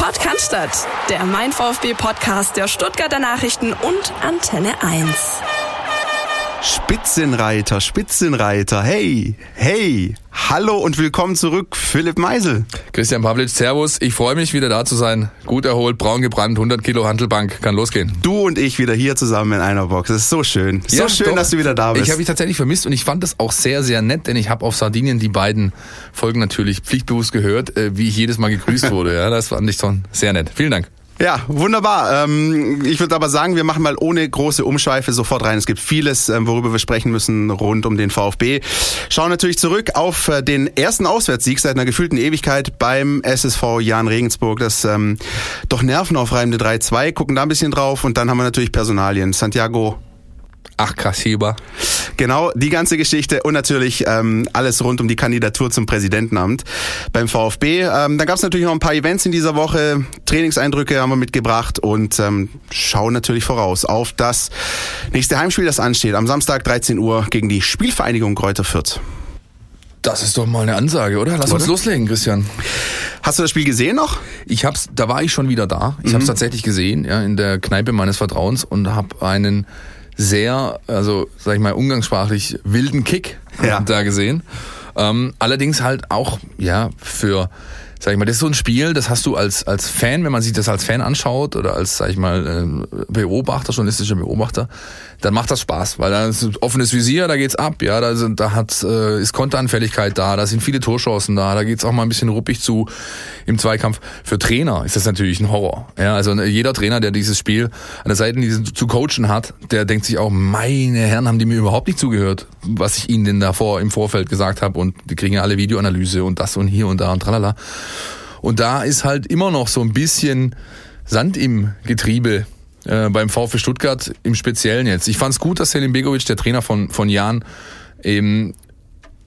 Podcast, der Mein VfB Podcast der Stuttgarter Nachrichten und Antenne 1. Spitzenreiter, Spitzenreiter, hey, hey, hallo und willkommen zurück, Philipp Meisel. Christian Pavlic, Servus, ich freue mich wieder da zu sein. Gut erholt, braun gebrannt, 100 Kilo Handelbank, kann losgehen. Du und ich wieder hier zusammen in einer Box, das ist so schön, so ja, schön, doch. dass du wieder da bist. Ich habe dich tatsächlich vermisst und ich fand das auch sehr, sehr nett, denn ich habe auf Sardinien die beiden Folgen natürlich pflichtbewusst gehört, äh, wie ich jedes Mal gegrüßt wurde. Ja, das fand ich schon sehr nett. Vielen Dank. Ja, wunderbar. Ähm, ich würde aber sagen, wir machen mal ohne große Umschweife sofort rein. Es gibt vieles, ähm, worüber wir sprechen müssen rund um den VfB. Schauen natürlich zurück auf äh, den ersten Auswärtssieg seit einer gefühlten Ewigkeit beim SSV Jan Regensburg. Das ähm, doch nervenaufreibende 3-2. Gucken da ein bisschen drauf und dann haben wir natürlich Personalien. Santiago Ach, krass, Heber. Genau, die ganze Geschichte und natürlich ähm, alles rund um die Kandidatur zum Präsidentenamt beim VfB. Ähm, dann gab es natürlich noch ein paar Events in dieser Woche. Trainingseindrücke haben wir mitgebracht und ähm, schauen natürlich voraus auf das nächste Heimspiel, das ansteht. Am Samstag 13 Uhr gegen die Spielvereinigung Kräuter Fürth. Das ist doch mal eine Ansage, oder? Lass oder? uns loslegen, Christian. Hast du das Spiel gesehen noch? Ich hab's, da war ich schon wieder da. Ich mhm. habe es tatsächlich gesehen, ja, in der Kneipe meines Vertrauens und habe einen sehr, also sag ich mal, umgangssprachlich wilden Kick ja. da gesehen. Ähm, allerdings halt auch, ja, für sag ich mal, das ist so ein Spiel, das hast du als, als Fan, wenn man sich das als Fan anschaut oder als, sag ich mal, äh, Beobachter, journalistischer Beobachter, dann macht das Spaß, weil da ist ein offenes Visier, da geht's ab, ja, da, sind, da hat, äh, ist Konteranfälligkeit da, da sind viele Torchancen da, da geht's auch mal ein bisschen ruppig zu im Zweikampf. Für Trainer ist das natürlich ein Horror, ja, also jeder Trainer, der dieses Spiel an der Seite zu coachen hat, der denkt sich auch, meine Herren, haben die mir überhaupt nicht zugehört, was ich ihnen denn davor im Vorfeld gesagt habe und die kriegen ja alle Videoanalyse und das und hier und da und tralala. Und da ist halt immer noch so ein bisschen Sand im Getriebe äh, beim VfB Stuttgart im Speziellen jetzt. Ich fand es gut, dass Selim Begovic, der Trainer von, von Jan, eben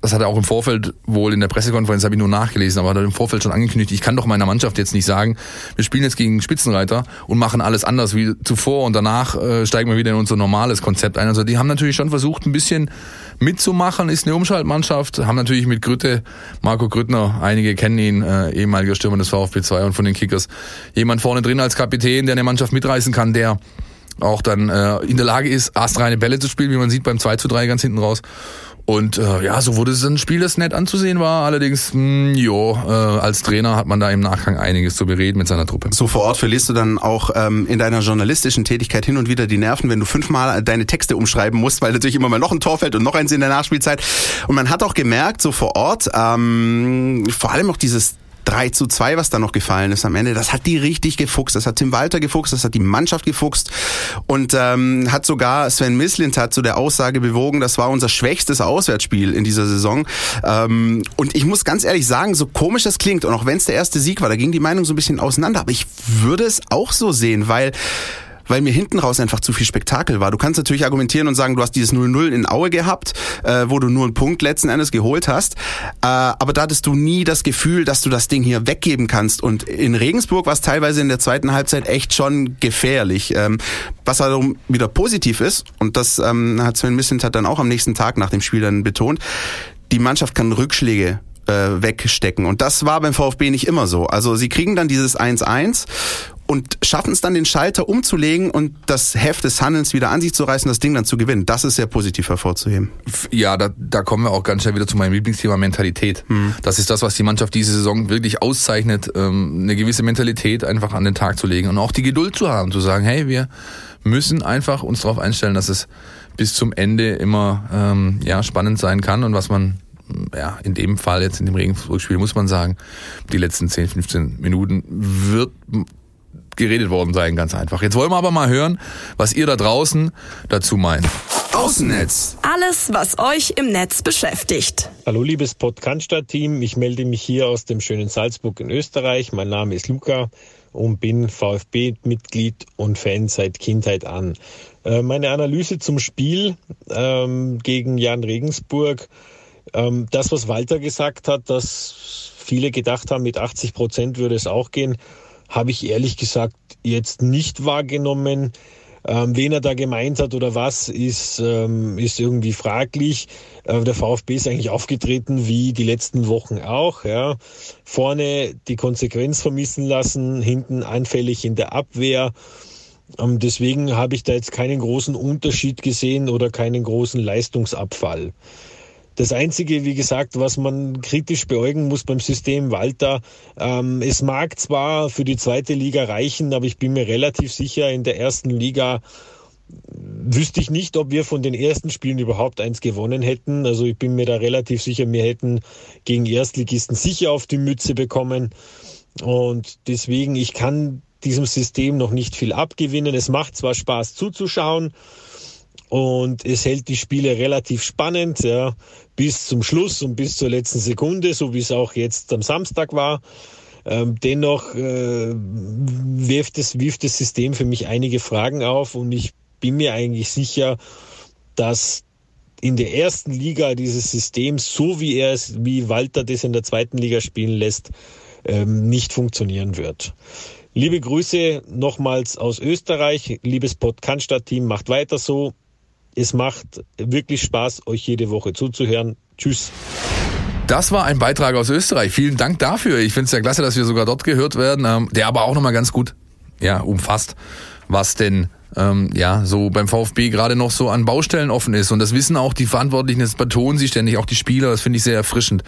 das hat er auch im Vorfeld wohl in der Pressekonferenz, habe ich nur nachgelesen, aber hat er im Vorfeld schon angekündigt, ich kann doch meiner Mannschaft jetzt nicht sagen, wir spielen jetzt gegen Spitzenreiter und machen alles anders wie zuvor und danach äh, steigen wir wieder in unser normales Konzept ein. Also die haben natürlich schon versucht, ein bisschen mitzumachen, ist eine Umschaltmannschaft, haben natürlich mit Grütte, Marco Grüttner, einige kennen ihn, äh, ehemaliger Stürmer des VfB 2 und von den Kickers, jemand vorne drin als Kapitän, der eine Mannschaft mitreißen kann, der auch dann äh, in der Lage ist, astreine Bälle zu spielen, wie man sieht beim 2 zu 3 ganz hinten raus. Und äh, ja, so wurde es ein Spiel, das nett anzusehen war. Allerdings, mh, hm, jo, äh, als Trainer hat man da im Nachgang einiges zu bereden mit seiner Truppe. So vor Ort verlierst du dann auch ähm, in deiner journalistischen Tätigkeit hin und wieder die Nerven, wenn du fünfmal deine Texte umschreiben musst, weil natürlich immer mal noch ein Tor fällt und noch eins in der Nachspielzeit. Und man hat auch gemerkt, so vor Ort, ähm, vor allem auch dieses 3 zu 2, was da noch gefallen ist am Ende, das hat die richtig gefuchst. Das hat Tim Walter gefuchst, das hat die Mannschaft gefuchst und ähm, hat sogar Sven Mislintat zu der Aussage bewogen, das war unser schwächstes Auswärtsspiel in dieser Saison. Ähm, und ich muss ganz ehrlich sagen, so komisch das klingt und auch wenn es der erste Sieg war, da ging die Meinung so ein bisschen auseinander, aber ich würde es auch so sehen, weil weil mir hinten raus einfach zu viel Spektakel war. Du kannst natürlich argumentieren und sagen, du hast dieses 0-0 in Aue gehabt, äh, wo du nur einen Punkt letzten Endes geholt hast. Äh, aber da hattest du nie das Gefühl, dass du das Ding hier weggeben kannst. Und in Regensburg war es teilweise in der zweiten Halbzeit echt schon gefährlich. Ähm, was darum wieder positiv ist, und das ähm, hat Sven Mislintat dann auch am nächsten Tag nach dem Spiel dann betont, die Mannschaft kann Rückschläge äh, wegstecken. Und das war beim VfB nicht immer so. Also sie kriegen dann dieses 1-1 und schaffen es dann, den Schalter umzulegen und das Heft des Handelns wieder an sich zu reißen, das Ding dann zu gewinnen. Das ist sehr positiv hervorzuheben. Ja, da, da kommen wir auch ganz schnell wieder zu meinem Lieblingsthema Mentalität. Hm. Das ist das, was die Mannschaft diese Saison wirklich auszeichnet, ähm, eine gewisse Mentalität einfach an den Tag zu legen und auch die Geduld zu haben, zu sagen, hey, wir müssen einfach uns darauf einstellen, dass es bis zum Ende immer ähm, ja spannend sein kann und was man ja, in dem Fall jetzt in dem Regensburg-Spiel muss man sagen, die letzten 10, 15 Minuten wird geredet worden sein, ganz einfach. Jetzt wollen wir aber mal hören, was ihr da draußen dazu meint. Außennetz. Alles, was euch im Netz beschäftigt. Hallo liebes Podcast-Team, ich melde mich hier aus dem schönen Salzburg in Österreich. Mein Name ist Luca und bin VfB-Mitglied und Fan seit Kindheit an. Äh, meine Analyse zum Spiel ähm, gegen Jan Regensburg, ähm, das, was Walter gesagt hat, dass viele gedacht haben, mit 80 Prozent würde es auch gehen, habe ich ehrlich gesagt jetzt nicht wahrgenommen. Ähm, wen er da gemeint hat oder was, ist, ähm, ist irgendwie fraglich. Äh, der VfB ist eigentlich aufgetreten wie die letzten Wochen auch. Ja. Vorne die Konsequenz vermissen lassen, hinten anfällig in der Abwehr. Ähm, deswegen habe ich da jetzt keinen großen Unterschied gesehen oder keinen großen Leistungsabfall. Das Einzige, wie gesagt, was man kritisch beäugen muss beim System Walter, ähm, es mag zwar für die zweite Liga reichen, aber ich bin mir relativ sicher, in der ersten Liga wüsste ich nicht, ob wir von den ersten Spielen überhaupt eins gewonnen hätten. Also ich bin mir da relativ sicher, wir hätten gegen Erstligisten sicher auf die Mütze bekommen. Und deswegen, ich kann diesem System noch nicht viel abgewinnen. Es macht zwar Spaß zuzuschauen, und es hält die Spiele relativ spannend, ja, bis zum Schluss und bis zur letzten Sekunde, so wie es auch jetzt am Samstag war. Ähm, dennoch äh, wirft, es, wirft das System für mich einige Fragen auf und ich bin mir eigentlich sicher, dass in der ersten Liga dieses System, so wie er es, wie Walter das in der zweiten Liga spielen lässt, ähm, nicht funktionieren wird. Liebe Grüße nochmals aus Österreich, liebes Podcast-Team, macht weiter so. Es macht wirklich Spaß, euch jede Woche zuzuhören. Tschüss. Das war ein Beitrag aus Österreich. Vielen Dank dafür. Ich finde es ja klasse, dass wir sogar dort gehört werden, ähm, der aber auch nochmal ganz gut ja, umfasst, was denn ähm, ja, so beim VfB gerade noch so an Baustellen offen ist. Und das wissen auch die Verantwortlichen, das betonen sie ständig, auch die Spieler, das finde ich sehr erfrischend,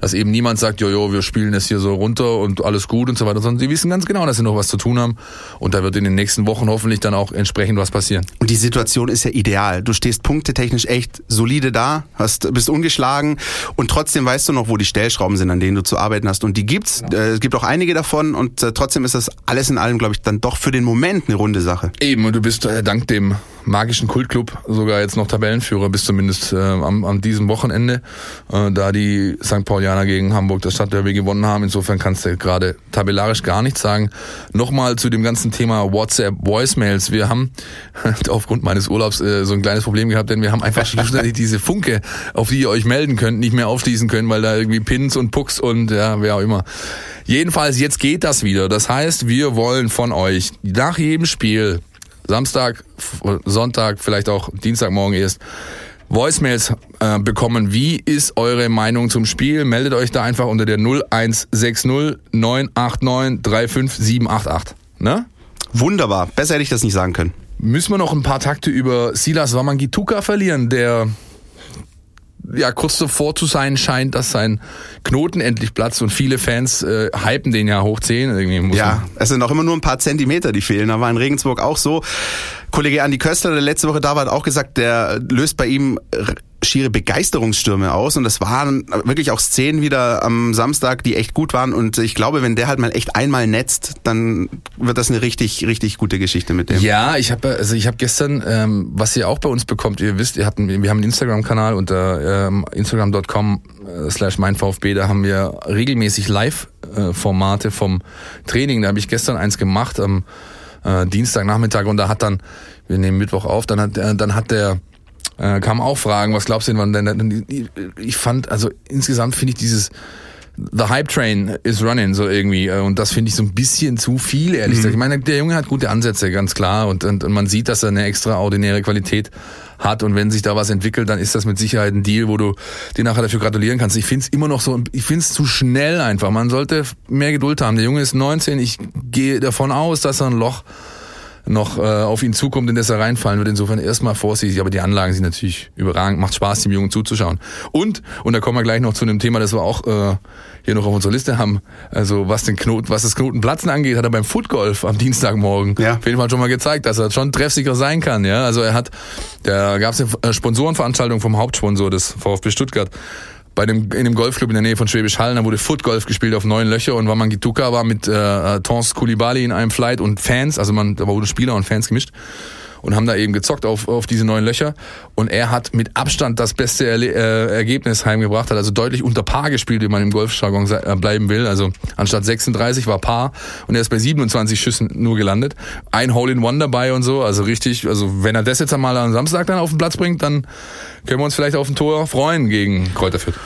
dass eben niemand sagt, jojo, wir spielen es hier so runter und alles gut und so weiter, sondern sie wissen ganz genau, dass sie noch was zu tun haben. Und da wird in den nächsten Wochen hoffentlich dann auch entsprechend was passieren. Und die Situation ist ja ideal. Du stehst punktetechnisch echt solide da, hast, bist ungeschlagen und trotzdem weißt du noch, wo die Stellschrauben sind, an denen du zu arbeiten hast. Und die gibt's. Äh, es gibt auch einige davon und äh, trotzdem ist das alles in allem, glaube ich, dann doch für den Moment eine runde Sache. Eben, und du bist äh, dank dem magischen Kultclub sogar jetzt noch Tabellenführer bis zumindest äh, am, am diesem Wochenende, äh, da die St. Paulianer gegen Hamburg das Stadtderby gewonnen haben. Insofern kannst du gerade tabellarisch gar nichts sagen. Nochmal zu dem ganzen Thema WhatsApp Voicemails. Wir haben aufgrund meines Urlaubs äh, so ein kleines Problem gehabt, denn wir haben einfach schnell diese Funke, auf die ihr euch melden könnt, nicht mehr aufschließen können, weil da irgendwie Pins und Pucks und ja, wer auch immer. Jedenfalls, jetzt geht das wieder. Das heißt, wir wollen von euch nach jedem Spiel Samstag, Sonntag, vielleicht auch Dienstagmorgen erst Voicemails äh, bekommen. Wie ist eure Meinung zum Spiel? Meldet euch da einfach unter der 0160 989 35788. Ne? Wunderbar. Besser hätte ich das nicht sagen können. Müssen wir noch ein paar Takte über Silas Wamangituka verlieren, der ja kurz davor zu sein scheint, dass sein Knoten endlich platzt und viele Fans äh, hypen den ja hoch 10. ja, es sind auch immer nur ein paar Zentimeter, die fehlen. Da war in Regensburg auch so. Kollege Andi Köster, der letzte Woche da war, hat auch gesagt, der löst bei ihm schiere Begeisterungsstürme aus. Und das waren wirklich auch Szenen wieder am Samstag, die echt gut waren. Und ich glaube, wenn der halt mal echt einmal netzt, dann wird das eine richtig richtig gute Geschichte mit dem. Ja, ich habe also ich habe gestern ähm, was ihr auch bei uns bekommt, ihr wisst, ihr hatten wir haben einen Instagram Kanal unter ähm, instagram.com äh, da haben wir regelmäßig Live Formate vom Training, da habe ich gestern eins gemacht am äh, Dienstagnachmittag. Und da hat dann wir nehmen Mittwoch auf, dann hat äh, dann hat der äh, kamen auch Fragen, was glaubst du denn, wann denn? Ich fand, also insgesamt finde ich dieses The Hype Train is running so irgendwie äh, und das finde ich so ein bisschen zu viel, ehrlich mhm. gesagt. Ich meine, der Junge hat gute Ansätze, ganz klar und, und, und man sieht, dass er eine extraordinäre Qualität hat und wenn sich da was entwickelt, dann ist das mit Sicherheit ein Deal, wo du dir nachher dafür gratulieren kannst. Ich finde es immer noch so, ich finde es zu schnell einfach. Man sollte mehr Geduld haben. Der Junge ist 19, ich gehe davon aus, dass er ein Loch noch äh, auf ihn zukommt, in das er reinfallen wird. Insofern erstmal vorsichtig, aber die Anlagen sind natürlich überragend. Macht Spaß, dem Jungen zuzuschauen. Und, und da kommen wir gleich noch zu einem Thema, das wir auch äh, hier noch auf unserer Liste haben. Also was den Knoten, was das Knotenplatzen angeht, hat er beim Footgolf am Dienstagmorgen ja. auf jeden Fall schon mal gezeigt, dass er schon treffsicher sein kann. Ja, also er hat, da gab es eine Sponsorenveranstaltung vom Hauptsponsor des VfB Stuttgart bei dem, in dem Golfclub in der Nähe von Schwäbisch Hall, da wurde Footgolf gespielt auf neun Löcher und Waman Gituka war mit äh, Tons Koulibaly in einem Flight und Fans, also man, da wurde Spieler und Fans gemischt und haben da eben gezockt auf, auf diese neuen Löcher. Und er hat mit Abstand das beste Erle äh, Ergebnis heimgebracht, hat also deutlich unter Paar gespielt, wie man im Golfjargon äh, bleiben will. Also anstatt 36 war Paar und er ist bei 27 Schüssen nur gelandet. Ein Hole in One dabei und so, also richtig, also wenn er das jetzt einmal am Samstag dann auf den Platz bringt, dann können wir uns vielleicht auf ein Tor freuen gegen Kräuter Fürth.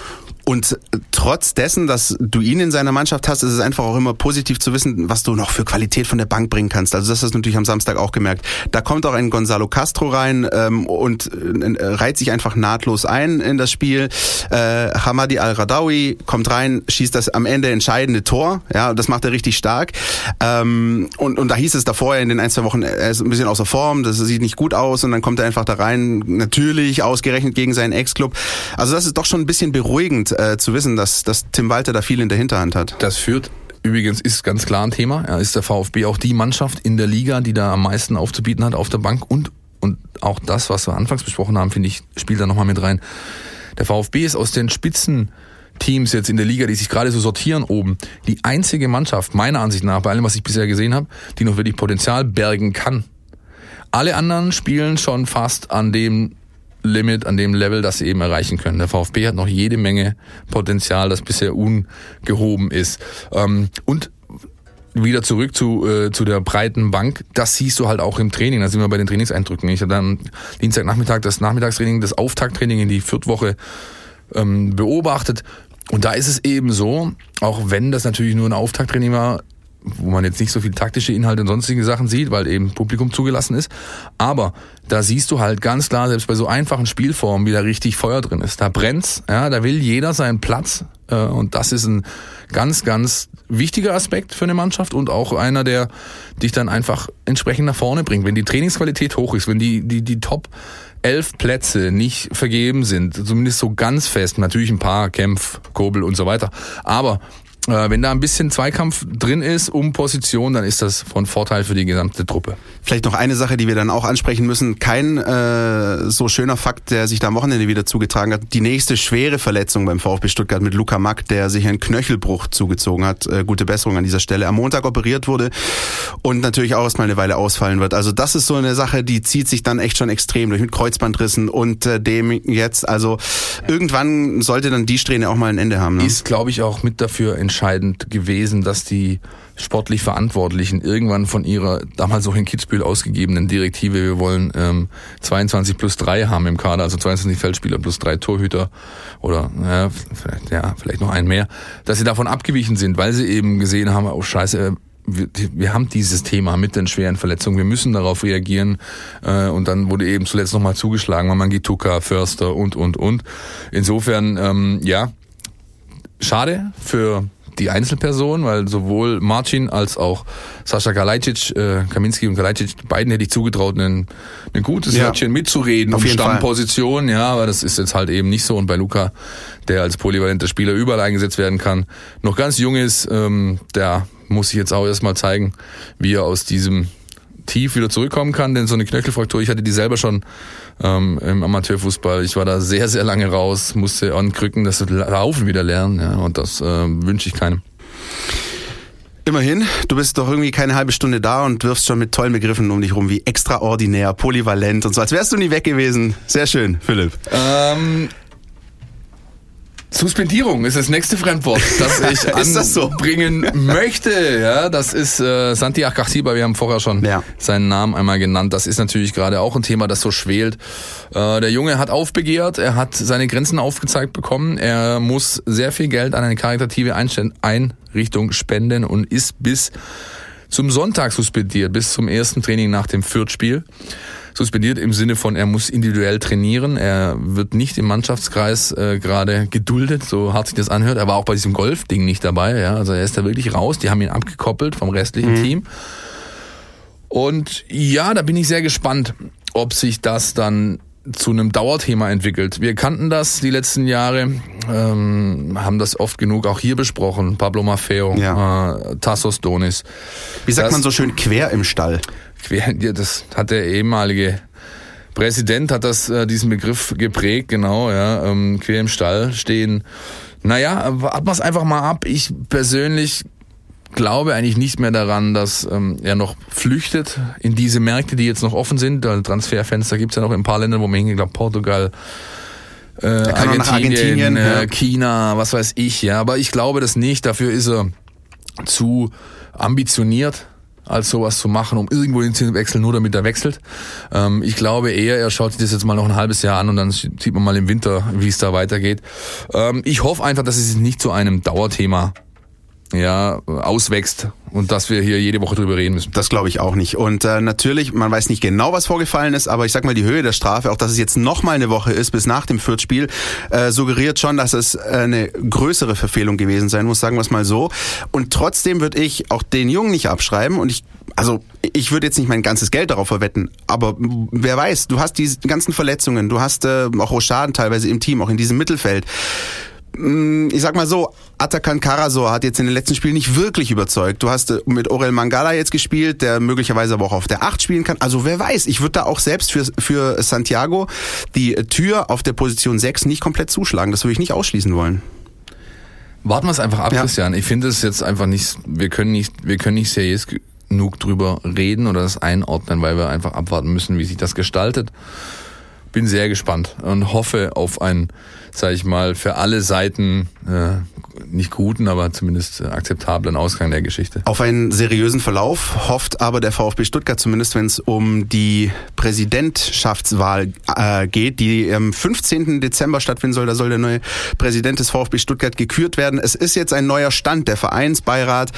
Und trotz dessen, dass du ihn in seiner Mannschaft hast, ist es einfach auch immer positiv zu wissen, was du noch für Qualität von der Bank bringen kannst. Also das hast du natürlich am Samstag auch gemerkt. Da kommt auch ein Gonzalo Castro rein ähm, und äh, reiht sich einfach nahtlos ein in das Spiel. Äh, Hamadi Al-Radawi kommt rein, schießt das am Ende entscheidende Tor. Ja, das macht er richtig stark. Ähm, und, und da hieß es davor in den ein, zwei Wochen, er ist ein bisschen außer Form, das sieht nicht gut aus und dann kommt er einfach da rein, natürlich ausgerechnet gegen seinen Ex-Club. Also das ist doch schon ein bisschen beruhigend äh, zu wissen, dass, dass Tim Walter da viel in der Hinterhand hat. Das führt Übrigens ist ganz klar ein Thema. Ja, ist der VfB auch die Mannschaft in der Liga, die da am meisten aufzubieten hat auf der Bank und und auch das, was wir anfangs besprochen haben, finde ich, spielt da nochmal mit rein. Der VfB ist aus den Spitzenteams jetzt in der Liga, die sich gerade so sortieren oben, die einzige Mannschaft, meiner Ansicht nach, bei allem, was ich bisher gesehen habe, die noch wirklich Potenzial bergen kann. Alle anderen spielen schon fast an dem Limit, an dem Level, das sie eben erreichen können. Der VfB hat noch jede Menge Potenzial, das bisher ungehoben ist. Ähm, und wieder zurück zu, äh, zu der breiten Bank, das siehst du halt auch im Training. Da sind wir bei den Trainingseindrücken. Ich habe dann Dienstagnachmittag das Nachmittagstraining, das Auftakttraining in die Viertwoche ähm, beobachtet. Und da ist es eben so, auch wenn das natürlich nur ein Auftakttraining war, wo man jetzt nicht so viel taktische Inhalte und sonstige Sachen sieht, weil eben Publikum zugelassen ist. Aber da siehst du halt ganz klar, selbst bei so einfachen Spielformen, wie da richtig Feuer drin ist. Da brennt's, ja, da will jeder seinen Platz. Äh, und das ist ein ganz, ganz wichtiger Aspekt für eine Mannschaft und auch einer, der dich dann einfach entsprechend nach vorne bringt. Wenn die Trainingsqualität hoch ist, wenn die, die, die Top elf Plätze nicht vergeben sind, zumindest so ganz fest, natürlich ein paar Kämpf, Kobel und so weiter, aber wenn da ein bisschen Zweikampf drin ist um Position, dann ist das von Vorteil für die gesamte Truppe. Vielleicht noch eine Sache, die wir dann auch ansprechen müssen. Kein äh, so schöner Fakt, der sich da am Wochenende wieder zugetragen hat. Die nächste schwere Verletzung beim VfB Stuttgart mit Luca Mack, der sich einen Knöchelbruch zugezogen hat. Äh, gute Besserung an dieser Stelle. Am Montag operiert wurde und natürlich auch erstmal eine Weile ausfallen wird. Also das ist so eine Sache, die zieht sich dann echt schon extrem durch mit Kreuzbandrissen und äh, dem jetzt. Also irgendwann sollte dann die Strähne auch mal ein Ende haben. Ne? Ist, glaube ich, auch mit dafür entscheidend gewesen, dass die sportlich Verantwortlichen irgendwann von ihrer damals auch in Kitzbühel ausgegebenen Direktive, wir wollen ähm, 22 plus 3 haben im Kader, also 22 Feldspieler plus drei Torhüter oder ja, vielleicht, ja, vielleicht noch einen mehr, dass sie davon abgewichen sind, weil sie eben gesehen haben, oh scheiße, wir, wir haben dieses Thema mit den schweren Verletzungen, wir müssen darauf reagieren. Äh, und dann wurde eben zuletzt nochmal zugeschlagen, Mamangituka, Förster und, und, und. Insofern, ähm, ja, schade für die Einzelperson, weil sowohl Marcin als auch Sascha Kalajdzic, äh, Kaminski und Kalajdzic, beiden hätte ich zugetraut, ein, ein gutes ja. Wörtchen mitzureden Auf um Stammposition, Fall. ja, aber das ist jetzt halt eben nicht so. Und bei Luca, der als polyvalenter Spieler überall eingesetzt werden kann, noch ganz jung ist, ähm, der muss sich jetzt auch erstmal zeigen, wie er aus diesem Tief wieder zurückkommen kann, denn so eine Knöchelfraktur, ich hatte die selber schon ähm, im Amateurfußball. Ich war da sehr, sehr lange raus, musste an Krücken das Laufen wieder lernen ja, und das äh, wünsche ich keinem. Immerhin, du bist doch irgendwie keine halbe Stunde da und wirfst schon mit tollen Begriffen um dich rum, wie extraordinär, polyvalent und so, als wärst du nie weg gewesen. Sehr schön, Philipp. Ähm, Suspendierung ist das nächste Fremdwort, das ich anbringen so? möchte. Ja, das ist äh, Santi Akasiba, wir haben vorher schon ja. seinen Namen einmal genannt. Das ist natürlich gerade auch ein Thema, das so schwelt. Äh, der Junge hat aufbegehrt, er hat seine Grenzen aufgezeigt bekommen. Er muss sehr viel Geld an eine karitative Einrichtung spenden und ist bis zum Sonntag suspendiert, bis zum ersten Training nach dem Fürth-Spiel suspendiert im Sinne von, er muss individuell trainieren. Er wird nicht im Mannschaftskreis äh, gerade geduldet, so hart sich das anhört. Er war auch bei diesem Golf-Ding nicht dabei. Ja? Also er ist da wirklich raus. Die haben ihn abgekoppelt vom restlichen mhm. Team. Und ja, da bin ich sehr gespannt, ob sich das dann zu einem Dauerthema entwickelt. Wir kannten das die letzten Jahre, ähm, haben das oft genug auch hier besprochen. Pablo Maffeo, ja. äh, Tassos Donis. Wie sagt das, man so schön quer im Stall? Das hat der ehemalige Präsident hat das äh, diesen Begriff geprägt, genau, ja, ähm, quer im Stall stehen. Naja, warten wir es einfach mal ab. Ich persönlich glaube eigentlich nicht mehr daran, dass ähm, er noch flüchtet in diese Märkte, die jetzt noch offen sind. Transferfenster gibt's ja noch in ein paar Ländern, wo man hingeht, glaube Portugal, äh, Argentinien, Argentinien äh, China, was weiß ich, ja. Aber ich glaube das nicht. Dafür ist er zu ambitioniert als sowas zu machen, um irgendwo den zu wechseln, nur damit er wechselt. Ähm, ich glaube eher, er schaut sich das jetzt mal noch ein halbes Jahr an und dann sieht man mal im Winter, wie es da weitergeht. Ähm, ich hoffe einfach, dass es nicht zu einem Dauerthema ja, auswächst und dass wir hier jede Woche drüber reden müssen. Das glaube ich auch nicht. Und äh, natürlich, man weiß nicht genau, was vorgefallen ist, aber ich sag mal, die Höhe der Strafe, auch dass es jetzt noch mal eine Woche ist bis nach dem Viertspiel, äh, suggeriert schon, dass es äh, eine größere Verfehlung gewesen sein muss, sagen wir es mal so. Und trotzdem würde ich auch den Jungen nicht abschreiben und ich also ich würde jetzt nicht mein ganzes Geld darauf verwetten, aber wer weiß, du hast diese ganzen Verletzungen, du hast äh, auch Rochaden teilweise im Team, auch in diesem Mittelfeld. Mm, ich sag mal so, Atakan Karasor hat jetzt in den letzten Spielen nicht wirklich überzeugt. Du hast äh, mit Orel Mangala jetzt gespielt, der möglicherweise aber auch auf der 8 spielen kann. Also wer weiß, ich würde da auch selbst für, für Santiago die Tür auf der Position 6 nicht komplett zuschlagen. Das würde ich nicht ausschließen wollen. Warten wir es einfach ab, ja. Christian. Ich finde es jetzt einfach nicht, wir können nicht, wir können nicht seriös genug drüber reden oder das einordnen, weil wir einfach abwarten müssen, wie sich das gestaltet. Bin sehr gespannt und hoffe auf ein sage ich mal, für alle Seiten äh, nicht guten, aber zumindest akzeptablen Ausgang der Geschichte. Auf einen seriösen Verlauf hofft aber der VfB Stuttgart zumindest, wenn es um die Präsidentschaftswahl äh, geht, die am 15. Dezember stattfinden soll. Da soll der neue Präsident des VfB Stuttgart gekürt werden. Es ist jetzt ein neuer Stand. Der Vereinsbeirat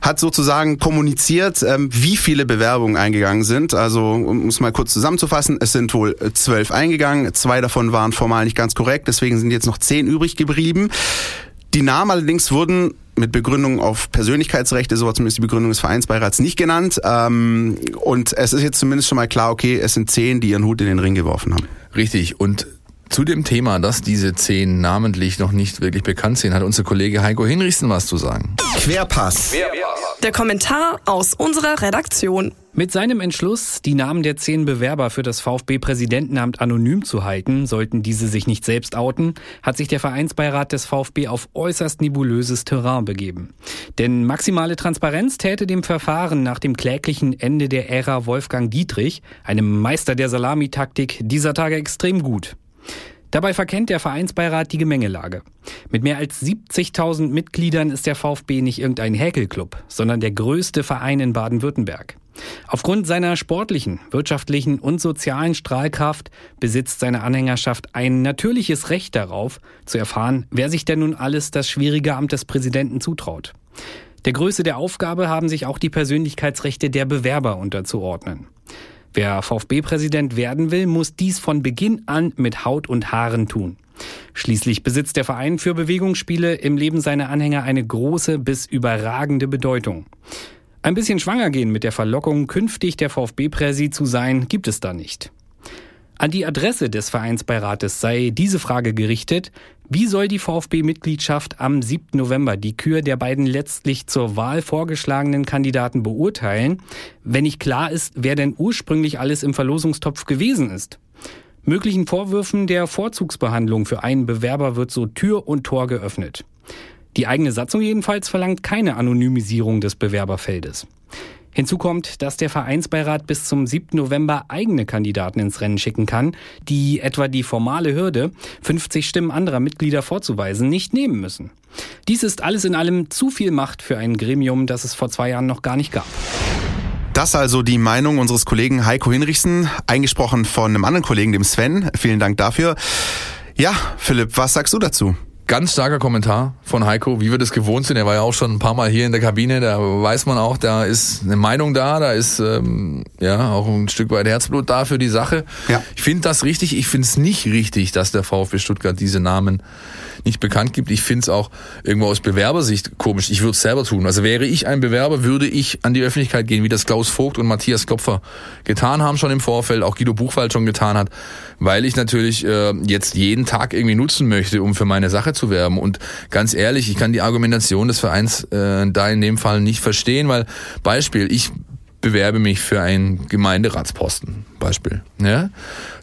hat sozusagen kommuniziert, ähm, wie viele Bewerbungen eingegangen sind. Also um es mal kurz zusammenzufassen, es sind wohl zwölf eingegangen, zwei davon waren formal nicht ganz korrekt, deswegen sind jetzt noch zehn übrig geblieben. Die Namen allerdings wurden mit Begründung auf Persönlichkeitsrechte, so war zumindest die Begründung des Vereinsbeirats, nicht genannt. Ähm, und es ist jetzt zumindest schon mal klar, okay, es sind zehn, die ihren Hut in den Ring geworfen haben. Richtig. Und zu dem Thema, dass diese zehn namentlich noch nicht wirklich bekannt sind, hat unser Kollege Heiko Hinrichsen was zu sagen. Querpass. Der Kommentar aus unserer Redaktion. Mit seinem Entschluss, die Namen der zehn Bewerber für das VfB-Präsidentenamt anonym zu halten, sollten diese sich nicht selbst outen, hat sich der Vereinsbeirat des VfB auf äußerst nebulöses Terrain begeben. Denn maximale Transparenz täte dem Verfahren nach dem kläglichen Ende der Ära Wolfgang Dietrich, einem Meister der Salamitaktik, dieser Tage extrem gut. Dabei verkennt der Vereinsbeirat die Gemengelage. Mit mehr als 70.000 Mitgliedern ist der VfB nicht irgendein Häkelclub, sondern der größte Verein in Baden-Württemberg. Aufgrund seiner sportlichen, wirtschaftlichen und sozialen Strahlkraft besitzt seine Anhängerschaft ein natürliches Recht darauf, zu erfahren, wer sich denn nun alles das schwierige Amt des Präsidenten zutraut. Der Größe der Aufgabe haben sich auch die Persönlichkeitsrechte der Bewerber unterzuordnen. Wer VfB-Präsident werden will, muss dies von Beginn an mit Haut und Haaren tun. Schließlich besitzt der Verein für Bewegungsspiele im Leben seiner Anhänger eine große bis überragende Bedeutung. Ein bisschen schwanger gehen mit der Verlockung, künftig der VfB-Präsi zu sein, gibt es da nicht. An die Adresse des Vereinsbeirates sei diese Frage gerichtet, wie soll die VfB-Mitgliedschaft am 7. November die Kür der beiden letztlich zur Wahl vorgeschlagenen Kandidaten beurteilen, wenn nicht klar ist, wer denn ursprünglich alles im Verlosungstopf gewesen ist? Möglichen Vorwürfen der Vorzugsbehandlung für einen Bewerber wird so Tür und Tor geöffnet. Die eigene Satzung jedenfalls verlangt keine Anonymisierung des Bewerberfeldes. Hinzu kommt, dass der Vereinsbeirat bis zum 7. November eigene Kandidaten ins Rennen schicken kann, die etwa die formale Hürde, 50 Stimmen anderer Mitglieder vorzuweisen, nicht nehmen müssen. Dies ist alles in allem zu viel Macht für ein Gremium, das es vor zwei Jahren noch gar nicht gab. Das also die Meinung unseres Kollegen Heiko Hinrichsen, eingesprochen von einem anderen Kollegen, dem Sven. Vielen Dank dafür. Ja, Philipp, was sagst du dazu? Ganz starker Kommentar von Heiko, wie wir das gewohnt sind. Er war ja auch schon ein paar Mal hier in der Kabine. Da weiß man auch, da ist eine Meinung da, da ist ähm, ja auch ein Stück weit Herzblut da für die Sache. Ja. Ich finde das richtig. Ich finde es nicht richtig, dass der VfB Stuttgart diese Namen nicht bekannt gibt. Ich finde es auch irgendwo aus Bewerbersicht komisch. Ich würde es selber tun. Also wäre ich ein Bewerber, würde ich an die Öffentlichkeit gehen, wie das Klaus Vogt und Matthias Klopfer getan haben schon im Vorfeld, auch Guido Buchwald schon getan hat, weil ich natürlich äh, jetzt jeden Tag irgendwie nutzen möchte, um für meine Sache zu werben. Und ganz ehrlich, ich kann die Argumentation des Vereins äh, da in dem Fall nicht verstehen, weil Beispiel, ich bewerbe mich für einen Gemeinderatsposten, Beispiel. Ja?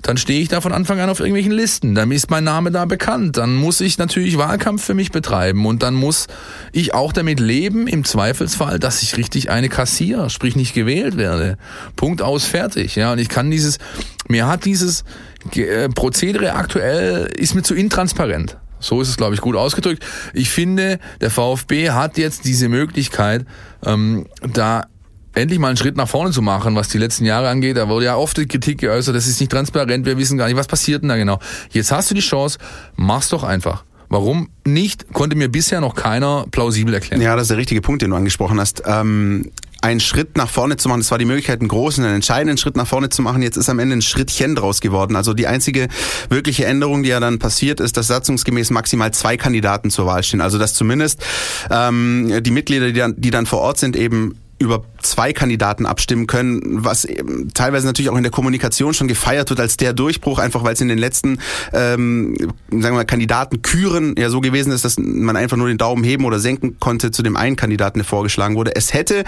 Dann stehe ich da von Anfang an auf irgendwelchen Listen, dann ist mein Name da bekannt, dann muss ich natürlich Wahlkampf für mich betreiben und dann muss ich auch damit leben, im Zweifelsfall, dass ich richtig eine kassiere, sprich nicht gewählt werde. Punkt aus, fertig. Ja, und ich kann dieses, mir hat dieses äh, Prozedere aktuell, ist mir zu intransparent. So ist es, glaube ich, gut ausgedrückt. Ich finde, der VfB hat jetzt diese Möglichkeit, ähm, da endlich mal einen Schritt nach vorne zu machen, was die letzten Jahre angeht. Da wurde ja oft die Kritik geäußert, das ist nicht transparent, wir wissen gar nicht, was passiert denn da genau. Jetzt hast du die Chance, mach's doch einfach. Warum nicht, konnte mir bisher noch keiner plausibel erklären. Ja, das ist der richtige Punkt, den du angesprochen hast. Ähm einen Schritt nach vorne zu machen. Das war die Möglichkeit, einen großen, einen entscheidenden Schritt nach vorne zu machen. Jetzt ist am Ende ein Schrittchen draus geworden. Also die einzige wirkliche Änderung, die ja dann passiert, ist, dass satzungsgemäß maximal zwei Kandidaten zur Wahl stehen. Also dass zumindest ähm, die Mitglieder, die dann, die dann vor Ort sind, eben über zwei Kandidaten abstimmen können, was teilweise natürlich auch in der Kommunikation schon gefeiert wird als der Durchbruch, einfach weil es in den letzten ähm, sagen wir mal, Kandidatenküren ja so gewesen ist, dass man einfach nur den Daumen heben oder senken konnte zu dem einen Kandidaten, der vorgeschlagen wurde. Es hätte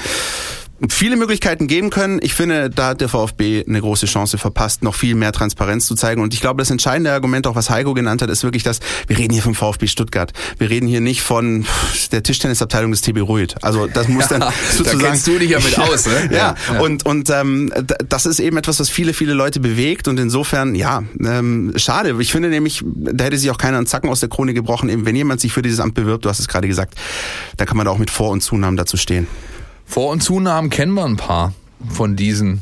viele Möglichkeiten geben können. Ich finde, da hat der VfB eine große Chance verpasst, noch viel mehr Transparenz zu zeigen. Und ich glaube, das entscheidende Argument, auch was Heiko genannt hat, ist wirklich das, wir reden hier vom VfB Stuttgart. Wir reden hier nicht von der Tischtennisabteilung des TB Ruid. Also das muss dann ja, sozusagen... Da kennst du dich ja mit aus, ne? ja, ja, und, und ähm, das ist eben etwas, was viele, viele Leute bewegt. Und insofern, ja, ähm, schade. Ich finde nämlich, da hätte sich auch keiner einen Zacken aus der Krone gebrochen. Eben, wenn jemand sich für dieses Amt bewirbt, du hast es gerade gesagt, dann kann man da auch mit Vor- und Zunahmen dazu stehen. Vor- und Zunahmen kennen wir ein paar von diesen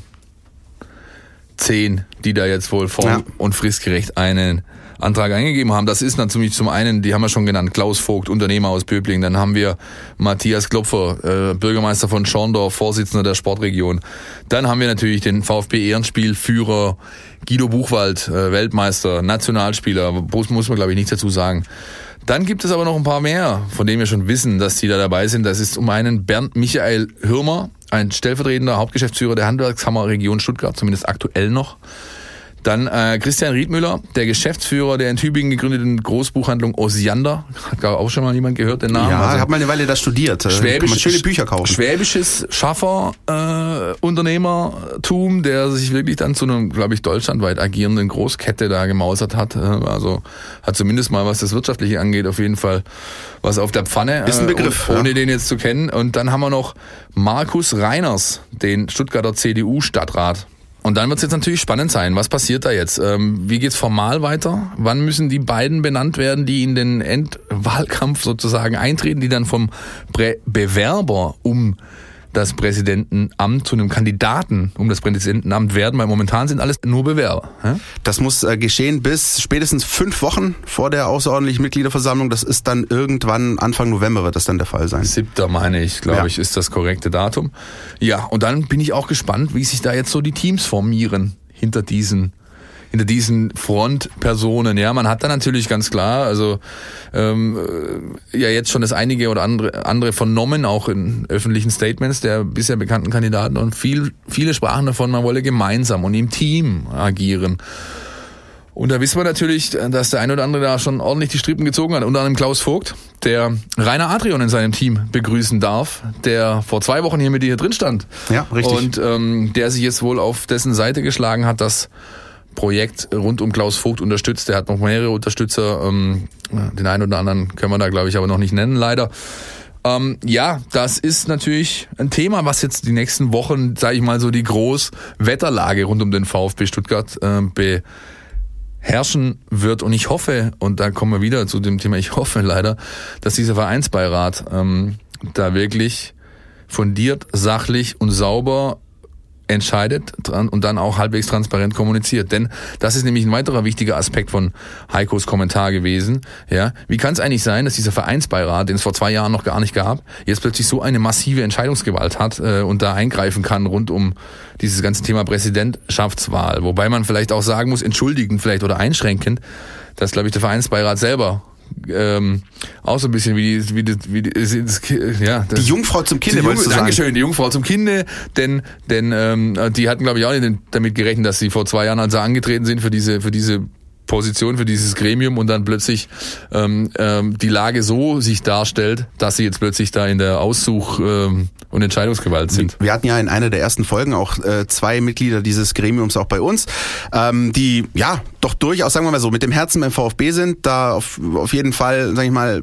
zehn, die da jetzt wohl form- ja. und fristgerecht einen Antrag eingegeben haben. Das ist natürlich zum einen, die haben wir schon genannt, Klaus Vogt, Unternehmer aus Böbling. Dann haben wir Matthias Klopfer, äh, Bürgermeister von Schorndorf, Vorsitzender der Sportregion. Dann haben wir natürlich den VfB Ehrenspielführer Guido Buchwald, äh, Weltmeister, Nationalspieler. Muss, muss man, glaube ich, nichts dazu sagen. Dann gibt es aber noch ein paar mehr, von denen wir schon wissen, dass die da dabei sind. Das ist um einen Bernd Michael Hürmer, ein stellvertretender Hauptgeschäftsführer der Handwerkskammer Region Stuttgart, zumindest aktuell noch. Dann äh, Christian Riedmüller, der Geschäftsführer der in Tübingen gegründeten Großbuchhandlung Osiander. Hat gar auch schon mal jemand gehört, den Namen. Ja, also, hat mal eine Weile da studiert. Schwäbisch, Kann man schöne Bücher kaufen. Schwäbisches Schaffer, äh, Unternehmertum, der sich wirklich dann zu einem, glaube ich, deutschlandweit agierenden Großkette da gemausert hat. Also hat zumindest mal, was das Wirtschaftliche angeht, auf jeden Fall was auf der Pfanne. Ist ein äh, Begriff. Ohne ja. den jetzt zu kennen. Und dann haben wir noch Markus Reiners, den Stuttgarter CDU-Stadtrat. Und dann wird es jetzt natürlich spannend sein. Was passiert da jetzt? Ähm, wie geht's formal weiter? Wann müssen die beiden benannt werden, die in den Endwahlkampf sozusagen eintreten, die dann vom Be Bewerber um das Präsidentenamt zu einem Kandidaten um das Präsidentenamt werden, weil momentan sind alles nur Bewerber. Ja? Das muss äh, geschehen bis spätestens fünf Wochen vor der außerordentlichen Mitgliederversammlung. Das ist dann irgendwann Anfang November wird das dann der Fall sein. Siebter meine ich, glaube ja. ich, ist das korrekte Datum. Ja, und dann bin ich auch gespannt, wie sich da jetzt so die Teams formieren hinter diesen hinter diesen Frontpersonen. Ja, man hat da natürlich ganz klar, also ähm, äh, ja jetzt schon das einige oder andere andere vernommen, auch in öffentlichen Statements der bisher bekannten Kandidaten und viel, viele sprachen davon, man wolle gemeinsam und im Team agieren. Und da wissen wir natürlich, dass der eine oder andere da schon ordentlich die Strippen gezogen hat. Unter anderem Klaus Vogt, der Rainer Adrian in seinem Team begrüßen darf, der vor zwei Wochen hier mit dir hier drin stand. Ja, richtig. Und ähm, der sich jetzt wohl auf dessen Seite geschlagen hat, dass Projekt rund um Klaus Vogt unterstützt. Der hat noch mehrere Unterstützer. Ähm, den einen oder anderen können wir da, glaube ich, aber noch nicht nennen, leider. Ähm, ja, das ist natürlich ein Thema, was jetzt die nächsten Wochen, sage ich mal so, die Großwetterlage rund um den VfB Stuttgart äh, beherrschen wird. Und ich hoffe, und da kommen wir wieder zu dem Thema, ich hoffe leider, dass dieser Vereinsbeirat ähm, da wirklich fundiert, sachlich und sauber entscheidet und dann auch halbwegs transparent kommuniziert. Denn das ist nämlich ein weiterer wichtiger Aspekt von Heikos Kommentar gewesen. Ja, wie kann es eigentlich sein, dass dieser Vereinsbeirat, den es vor zwei Jahren noch gar nicht gab, jetzt plötzlich so eine massive Entscheidungsgewalt hat äh, und da eingreifen kann rund um dieses ganze Thema Präsidentschaftswahl. Wobei man vielleicht auch sagen muss, entschuldigend vielleicht oder einschränkend, dass, glaube ich, der Vereinsbeirat selber ähm, auch so ein bisschen wie die, wie die, wie die, das, ja, das, die Jungfrau zum Kinde, die Jung, Dankeschön, die Jungfrau zum Kinde, denn, denn ähm, die hatten, glaube ich, auch nicht damit gerechnet, dass sie vor zwei Jahren, als sie angetreten sind für diese, für diese Position für dieses Gremium und dann plötzlich ähm, ähm, die Lage so sich darstellt, dass sie jetzt plötzlich da in der Aussuch ähm, und Entscheidungsgewalt sind. Wir hatten ja in einer der ersten Folgen auch äh, zwei Mitglieder dieses Gremiums auch bei uns, ähm, die ja doch durchaus, sagen wir mal so, mit dem Herzen beim VfB sind, da auf, auf jeden Fall, sag ich mal,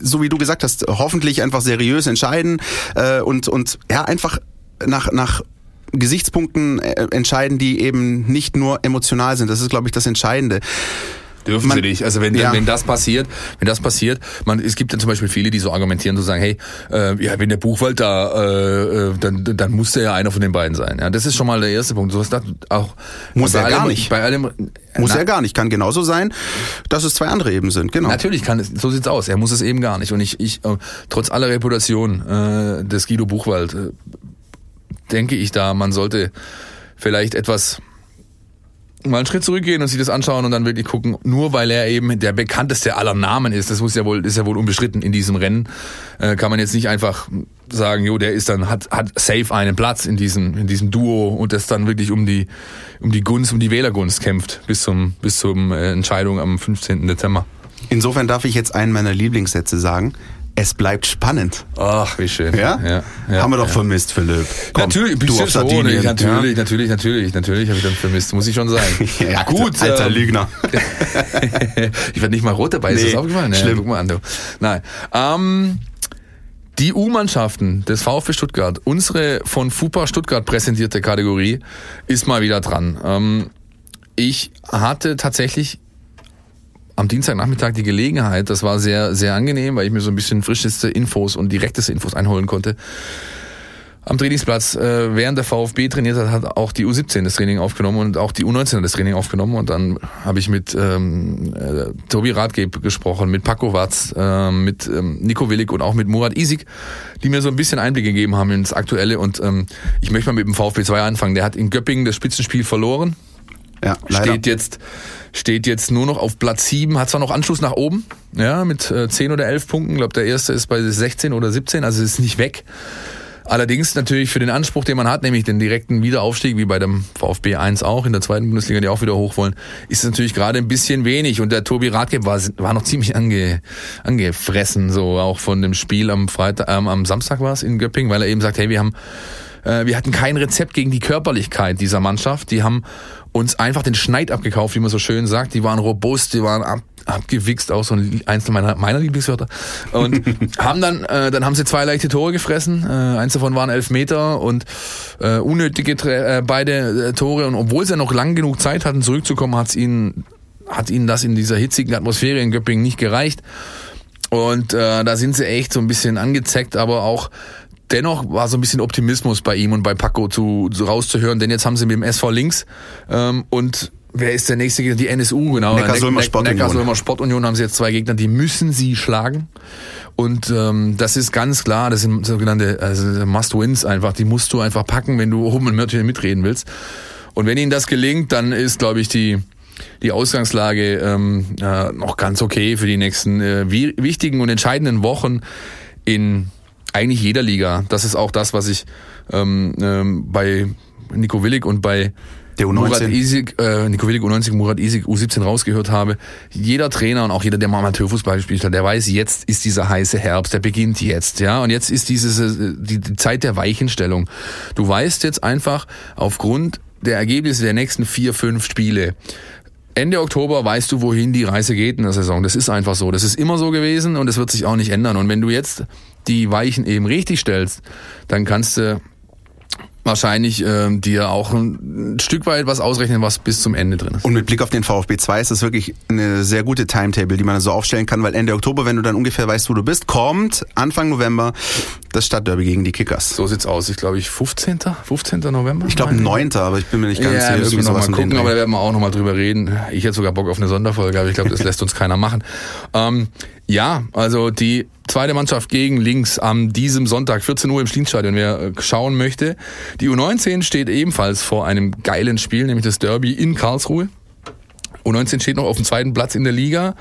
so wie du gesagt hast, hoffentlich einfach seriös entscheiden äh, und, und ja, einfach nach, nach Gesichtspunkten äh, entscheiden, die eben nicht nur emotional sind. Das ist, glaube ich, das Entscheidende. Dürfen man, sie nicht. Also wenn, ja. wenn das passiert, wenn das passiert, man, es gibt dann zum Beispiel viele, die so argumentieren, so sagen, hey, äh, ja, wenn der Buchwald da, äh, äh dann, dann muss der ja einer von den beiden sein. Ja, das ist schon mal der erste Punkt. So was das auch muss er gar nicht. Bei allem, muss er gar nicht. Kann genauso sein, dass es zwei andere eben sind. Genau. Natürlich kann es. So sieht's aus. Er muss es eben gar nicht. Und ich, ich äh, trotz aller Reputation äh, des Guido Buchwald äh, denke ich da, man sollte vielleicht etwas mal einen Schritt zurückgehen und sich das anschauen und dann wirklich gucken, nur weil er eben der bekannteste aller Namen ist, das muss ja wohl, ist ja wohl unbestritten in diesem Rennen, äh, kann man jetzt nicht einfach sagen, jo, der ist dann, hat, hat safe einen Platz in diesem, in diesem Duo und das dann wirklich um die, um die Gunst, um die Wählergunst kämpft bis zum, bis zum äh, Entscheidung am 15. Dezember. Insofern darf ich jetzt einen meiner Lieblingssätze sagen es bleibt spannend. Ach, wie schön. Ja? ja, ja Haben wir doch ja. vermisst, Philipp. Komm, natürlich, du auf Sardinien. Natürlich, natürlich, natürlich, natürlich habe ich dann vermisst, muss ich schon sagen. ja, gut. Alter ähm, Lügner. ich werde nicht mal rot dabei, ist nee, das aufgefallen? Schlimm. guck mal an, du. Nein. Ähm, die U-Mannschaften des VfB Stuttgart, unsere von FUPA Stuttgart präsentierte Kategorie, ist mal wieder dran. Ähm, ich hatte tatsächlich am Dienstagnachmittag die Gelegenheit, das war sehr, sehr angenehm, weil ich mir so ein bisschen frischeste Infos und direkteste Infos einholen konnte. Am Trainingsplatz, äh, während der VfB trainiert hat, hat auch die U17 das Training aufgenommen und auch die U19 das Training aufgenommen. Und dann habe ich mit ähm, äh, Tobi Radgeb gesprochen, mit Paco Watz, äh, mit ähm, Nico Willig und auch mit Murat Isik, die mir so ein bisschen Einblick gegeben haben ins Aktuelle. Und ähm, ich möchte mal mit dem VfB 2 anfangen. Der hat in Göppingen das Spitzenspiel verloren. Ja, leider. Steht jetzt steht jetzt nur noch auf Platz 7, hat zwar noch Anschluss nach oben, ja, mit äh, 10 oder 11 Punkten. Ich glaube, der erste ist bei 16 oder 17, also ist nicht weg. Allerdings natürlich für den Anspruch, den man hat, nämlich den direkten Wiederaufstieg, wie bei dem VfB 1 auch, in der zweiten Bundesliga, die auch wieder hoch wollen, ist natürlich gerade ein bisschen wenig. Und der Tobi Radke war, war noch ziemlich ange, angefressen, so auch von dem Spiel am Freitag, ähm, am Samstag war es in Göppingen, weil er eben sagt, hey, wir haben äh, wir hatten kein Rezept gegen die Körperlichkeit dieser Mannschaft. Die haben uns einfach den Schneid abgekauft, wie man so schön sagt. Die waren robust, die waren ab, abgewichst, auch so ein eins meiner, meiner Lieblingswörter. Und haben dann, äh, dann haben sie zwei leichte Tore gefressen. Äh, eins davon waren elf Meter und äh, unnötige äh, beide äh, Tore. Und obwohl sie noch lang genug Zeit hatten, zurückzukommen, hat's ihnen, hat ihnen das in dieser hitzigen Atmosphäre in Göppingen nicht gereicht. Und äh, da sind sie echt so ein bisschen angezeckt, aber auch dennoch war so ein bisschen Optimismus bei ihm und bei Paco zu, zu rauszuhören, denn jetzt haben sie mit dem SV Links ähm, und Wer ist der nächste Gegner? Die NSU, genau. Neckarsulmer ne Sportunion. Neckarsulmer Sportunion haben sie jetzt zwei Gegner, die müssen sie schlagen. Und ähm, das ist ganz klar, das sind sogenannte also Must-Wins einfach. Die musst du einfach packen, wenn du oben und Mörtchen mitreden willst. Und wenn ihnen das gelingt, dann ist, glaube ich, die die Ausgangslage ähm, äh, noch ganz okay für die nächsten äh, wichtigen und entscheidenden Wochen in eigentlich jeder Liga. Das ist auch das, was ich ähm, ähm, bei Nico Willig und bei der U19. Murat Isik, äh, Nico Willig U90, Murat Isik U17 rausgehört habe. Jeder Trainer und auch jeder, der mal Amateurfußball gespielt hat, der weiß, jetzt ist dieser heiße Herbst, der beginnt jetzt, ja. Und jetzt ist diese äh, die, die Zeit der Weichenstellung. Du weißt jetzt einfach aufgrund der Ergebnisse der nächsten vier, fünf Spiele, Ende Oktober weißt du, wohin die Reise geht in der Saison. Das ist einfach so. Das ist immer so gewesen und es wird sich auch nicht ändern. Und wenn du jetzt die Weichen eben richtig stellst, dann kannst du wahrscheinlich äh, dir auch ein Stück weit was ausrechnen, was bis zum Ende drin ist. Und mit Blick auf den VfB 2 ist das wirklich eine sehr gute Timetable, die man so aufstellen kann, weil Ende Oktober, wenn du dann ungefähr weißt, wo du bist, kommt Anfang November das Stadtderby gegen die Kickers. So sieht's aus. Ich glaube, ich 15. 15. November? Ich glaube 9. aber ich bin mir nicht ganz ja, sicher. Müssen wir noch mal gucken, aber da werden wir auch noch mal drüber reden. Ich hätte sogar Bock auf eine Sonderfolge, aber ich glaube, das lässt uns keiner machen. Ähm, ja, also die zweite Mannschaft gegen links am diesem Sonntag 14 Uhr im Schlienstadion, wer äh, schauen möchte. Die U19 steht ebenfalls vor einem geilen Spiel, nämlich das Derby in Karlsruhe. U19 steht noch auf dem zweiten Platz in der Liga.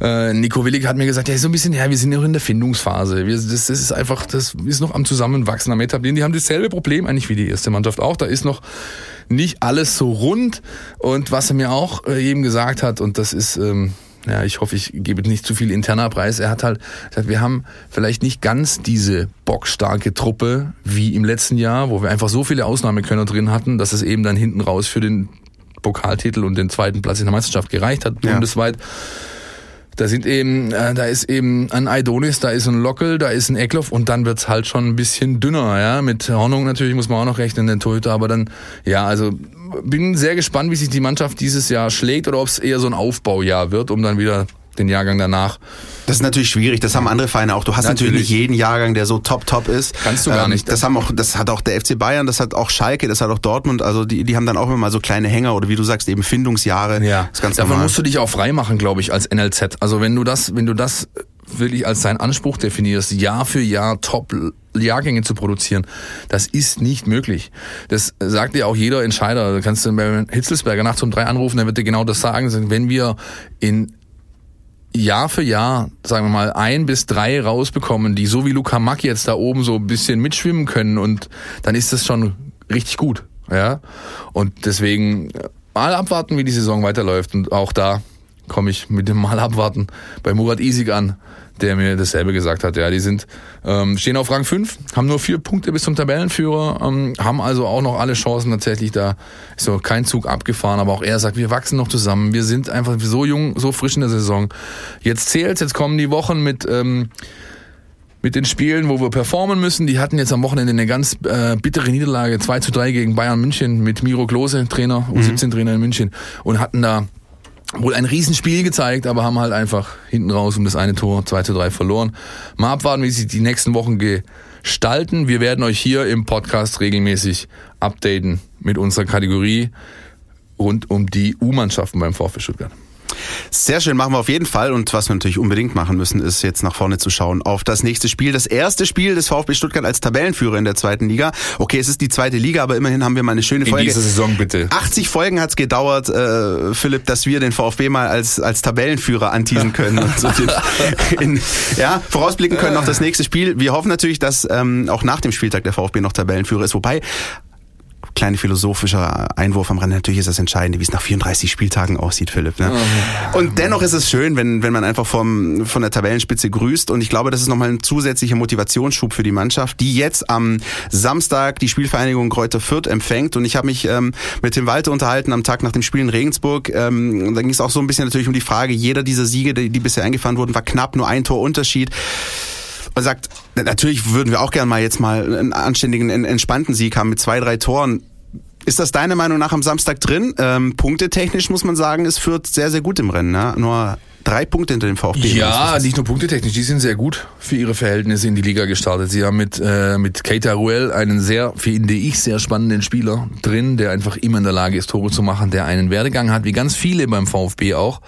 Äh, Nico Willig hat mir gesagt, ja, so ein bisschen, ja, wir sind noch in der Findungsphase. Wir, das, das ist einfach, das ist noch am Zusammenwachsen, am Etablieren. Die haben dasselbe Problem eigentlich wie die erste Mannschaft auch. Da ist noch nicht alles so rund. Und was er mir auch äh, eben gesagt hat, und das ist, ähm, ja, ich hoffe, ich gebe nicht zu viel interner Preis. Er hat halt gesagt, wir haben vielleicht nicht ganz diese bockstarke Truppe wie im letzten Jahr, wo wir einfach so viele Ausnahmekönner drin hatten, dass es eben dann hinten raus für den Pokaltitel und den zweiten Platz in der Meisterschaft gereicht hat, ja. bundesweit. Da sind eben, äh, da ist eben ein Aidonis, da ist ein Lockel, da ist ein Eckloff und dann wird's halt schon ein bisschen dünner, ja. Mit Hornung natürlich muss man auch noch rechnen, den Torhüter, aber dann, ja, also bin sehr gespannt, wie sich die Mannschaft dieses Jahr schlägt oder ob es eher so ein Aufbaujahr wird, um dann wieder den Jahrgang danach. Das ist natürlich schwierig. Das haben andere Vereine auch. Du hast natürlich, natürlich nicht jeden Jahrgang, der so top top ist. Kannst du gar ähm, nicht. Das haben auch, das hat auch der FC Bayern, das hat auch Schalke, das hat auch Dortmund. Also die, die haben dann auch immer mal so kleine Hänger oder wie du sagst eben Findungsjahre. Ja. Das ist ganz Davon normal. musst du dich auch frei machen, glaube ich, als NLZ. Also wenn du das, wenn du das wirklich als deinen Anspruch definierst, Jahr für Jahr top Jahrgänge zu produzieren, das ist nicht möglich. Das sagt dir auch jeder Entscheider. Da kannst du bei Hitzelsberger nachts um drei anrufen, der wird dir genau das sagen. Wenn wir in Jahr für Jahr, sagen wir mal, ein bis drei rausbekommen, die so wie Luca Mack jetzt da oben so ein bisschen mitschwimmen können und dann ist das schon richtig gut. Ja. Und deswegen mal abwarten, wie die Saison weiterläuft. Und auch da komme ich mit dem Mal abwarten bei Murat Isig an der mir dasselbe gesagt hat. Ja, die sind ähm, stehen auf Rang 5, haben nur vier Punkte bis zum Tabellenführer, ähm, haben also auch noch alle Chancen tatsächlich da. Ist so kein Zug abgefahren, aber auch er sagt, wir wachsen noch zusammen. Wir sind einfach so jung, so frisch in der Saison. Jetzt zählt's, jetzt kommen die Wochen mit ähm, mit den Spielen, wo wir performen müssen. Die hatten jetzt am Wochenende eine ganz äh, bittere Niederlage, 2 zu 3 gegen Bayern München mit Miro Klose, Trainer, U17-Trainer in München und hatten da wohl ein Riesenspiel gezeigt, aber haben halt einfach hinten raus um das eine Tor 2 zu 3 verloren. Mal abwarten, wie sich die nächsten Wochen gestalten. Wir werden euch hier im Podcast regelmäßig updaten mit unserer Kategorie rund um die U-Mannschaften beim VfB Stuttgart. Sehr schön, machen wir auf jeden Fall. Und was wir natürlich unbedingt machen müssen, ist jetzt nach vorne zu schauen auf das nächste Spiel. Das erste Spiel des VfB Stuttgart als Tabellenführer in der zweiten Liga. Okay, es ist die zweite Liga, aber immerhin haben wir mal eine schöne Folge. In dieser Saison bitte. 80 Folgen hat es gedauert, äh, Philipp, dass wir den VfB mal als, als Tabellenführer anteasen können. und so in, ja, vorausblicken können auf das nächste Spiel. Wir hoffen natürlich, dass ähm, auch nach dem Spieltag der VfB noch Tabellenführer ist. Wobei, kleine philosophischer Einwurf am Rande. Natürlich ist das Entscheidende, wie es nach 34 Spieltagen aussieht, Philipp. Ne? Oh. Und dennoch ist es schön, wenn, wenn man einfach vom, von der Tabellenspitze grüßt. Und ich glaube, das ist nochmal ein zusätzlicher Motivationsschub für die Mannschaft, die jetzt am Samstag die Spielvereinigung Kräuter Fürth empfängt. Und ich habe mich ähm, mit Tim Walter unterhalten am Tag nach dem Spiel in Regensburg. Ähm, und da ging es auch so ein bisschen natürlich um die Frage, jeder dieser Siege, die, die bisher eingefahren wurden, war knapp, nur ein Tor Unterschied und sagt, natürlich würden wir auch gerne mal jetzt mal einen anständigen, entspannten Sieg haben mit zwei, drei Toren. Ist das deiner Meinung nach am Samstag drin? Ähm, punktetechnisch muss man sagen, es führt sehr, sehr gut im Rennen. Ne? Nur drei Punkte hinter dem VfB. Ja, nicht nur punktetechnisch, die sind sehr gut für ihre Verhältnisse in die Liga gestartet. Sie haben mit, äh, mit Keita Ruel einen sehr, finde ich, sehr spannenden Spieler drin, der einfach immer in der Lage ist, Tore zu machen, der einen Werdegang hat, wie ganz viele beim VfB auch,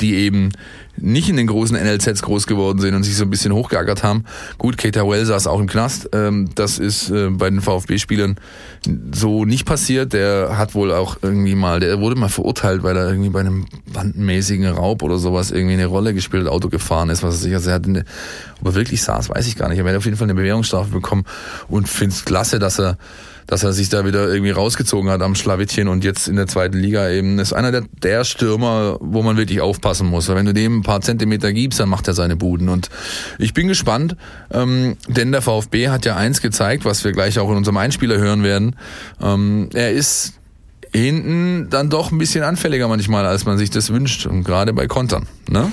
die eben nicht in den großen NLZs groß geworden sind und sich so ein bisschen hochgeackert haben. Gut, Keita Well saß auch im Knast. Ähm, das ist äh, bei den VfB-Spielern so nicht passiert. Der hat wohl auch irgendwie mal, der wurde mal verurteilt, weil er irgendwie bei einem bandenmäßigen Raub oder sowas irgendwie eine Rolle gespielt, Auto gefahren ist, was er sich, also er hat eine, ob er wirklich saß, weiß ich gar nicht. Aber er hat auf jeden Fall eine Bewährungsstrafe bekommen und finde es klasse, dass er dass er sich da wieder irgendwie rausgezogen hat am Schlawittchen und jetzt in der zweiten Liga eben ist einer der, der Stürmer, wo man wirklich aufpassen muss. Wenn du dem ein paar Zentimeter gibst, dann macht er seine Buden. Und ich bin gespannt, ähm, denn der VfB hat ja eins gezeigt, was wir gleich auch in unserem Einspieler hören werden. Ähm, er ist hinten dann doch ein bisschen anfälliger manchmal, als man sich das wünscht. Und gerade bei Kontern. Ne?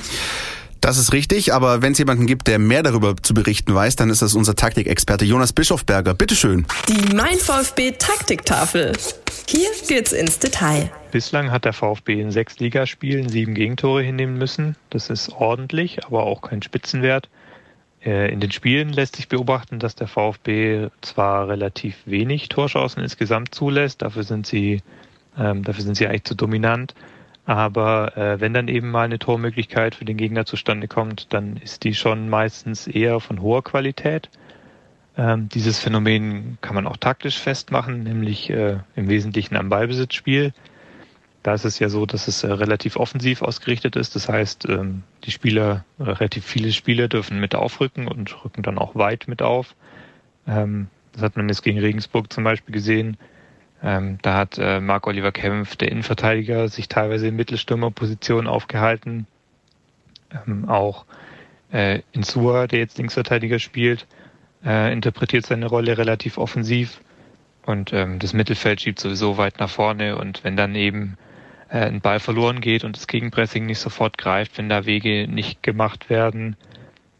Das ist richtig, aber wenn es jemanden gibt, der mehr darüber zu berichten weiß, dann ist das unser Taktikexperte Jonas Bischofberger. Bitteschön. Die Mein VfB Taktiktafel. Hier geht's ins Detail. Bislang hat der VfB in sechs Ligaspielen sieben Gegentore hinnehmen müssen. Das ist ordentlich, aber auch kein Spitzenwert. Äh, in den Spielen lässt sich beobachten, dass der VfB zwar relativ wenig Torschancen insgesamt zulässt, dafür sind sie, ähm, dafür sind sie eigentlich zu dominant. Aber äh, wenn dann eben mal eine Tormöglichkeit für den Gegner zustande kommt, dann ist die schon meistens eher von hoher Qualität. Ähm, dieses Phänomen kann man auch taktisch festmachen, nämlich äh, im Wesentlichen am Ballbesitzspiel. Da ist es ja so, dass es äh, relativ offensiv ausgerichtet ist. Das heißt, ähm, die Spieler, relativ viele Spieler dürfen mit aufrücken und rücken dann auch weit mit auf. Ähm, das hat man jetzt gegen Regensburg zum Beispiel gesehen ähm, da hat äh, Marc-Oliver Kempf, der Innenverteidiger, sich teilweise in Mittelstürmerposition aufgehalten. Ähm, auch äh, Insua, der jetzt Linksverteidiger spielt, äh, interpretiert seine Rolle relativ offensiv. Und ähm, das Mittelfeld schiebt sowieso weit nach vorne. Und wenn dann eben äh, ein Ball verloren geht und das Gegenpressing nicht sofort greift, wenn da Wege nicht gemacht werden,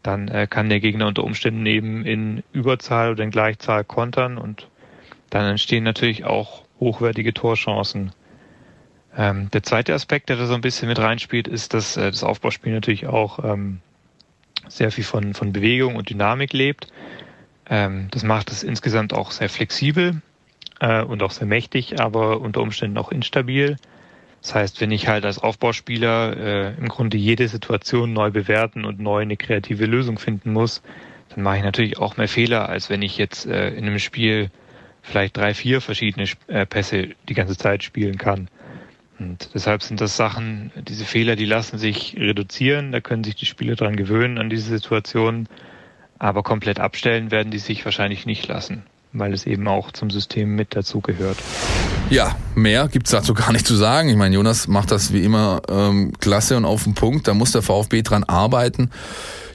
dann äh, kann der Gegner unter Umständen eben in Überzahl oder in Gleichzahl kontern und dann entstehen natürlich auch hochwertige Torchancen. Ähm, der zweite Aspekt, der da so ein bisschen mit reinspielt, ist, dass äh, das Aufbauspiel natürlich auch ähm, sehr viel von, von Bewegung und Dynamik lebt. Ähm, das macht es insgesamt auch sehr flexibel äh, und auch sehr mächtig, aber unter Umständen auch instabil. Das heißt, wenn ich halt als Aufbauspieler äh, im Grunde jede Situation neu bewerten und neu eine kreative Lösung finden muss, dann mache ich natürlich auch mehr Fehler, als wenn ich jetzt äh, in einem Spiel vielleicht drei, vier verschiedene äh, Pässe die ganze Zeit spielen kann. Und deshalb sind das Sachen, diese Fehler, die lassen sich reduzieren, da können sich die Spieler dran gewöhnen an diese Situation, aber komplett abstellen werden die sich wahrscheinlich nicht lassen weil es eben auch zum System mit dazugehört. Ja, mehr gibt's dazu gar nicht zu sagen. Ich meine, Jonas macht das wie immer ähm, klasse und auf den Punkt. Da muss der VfB dran arbeiten.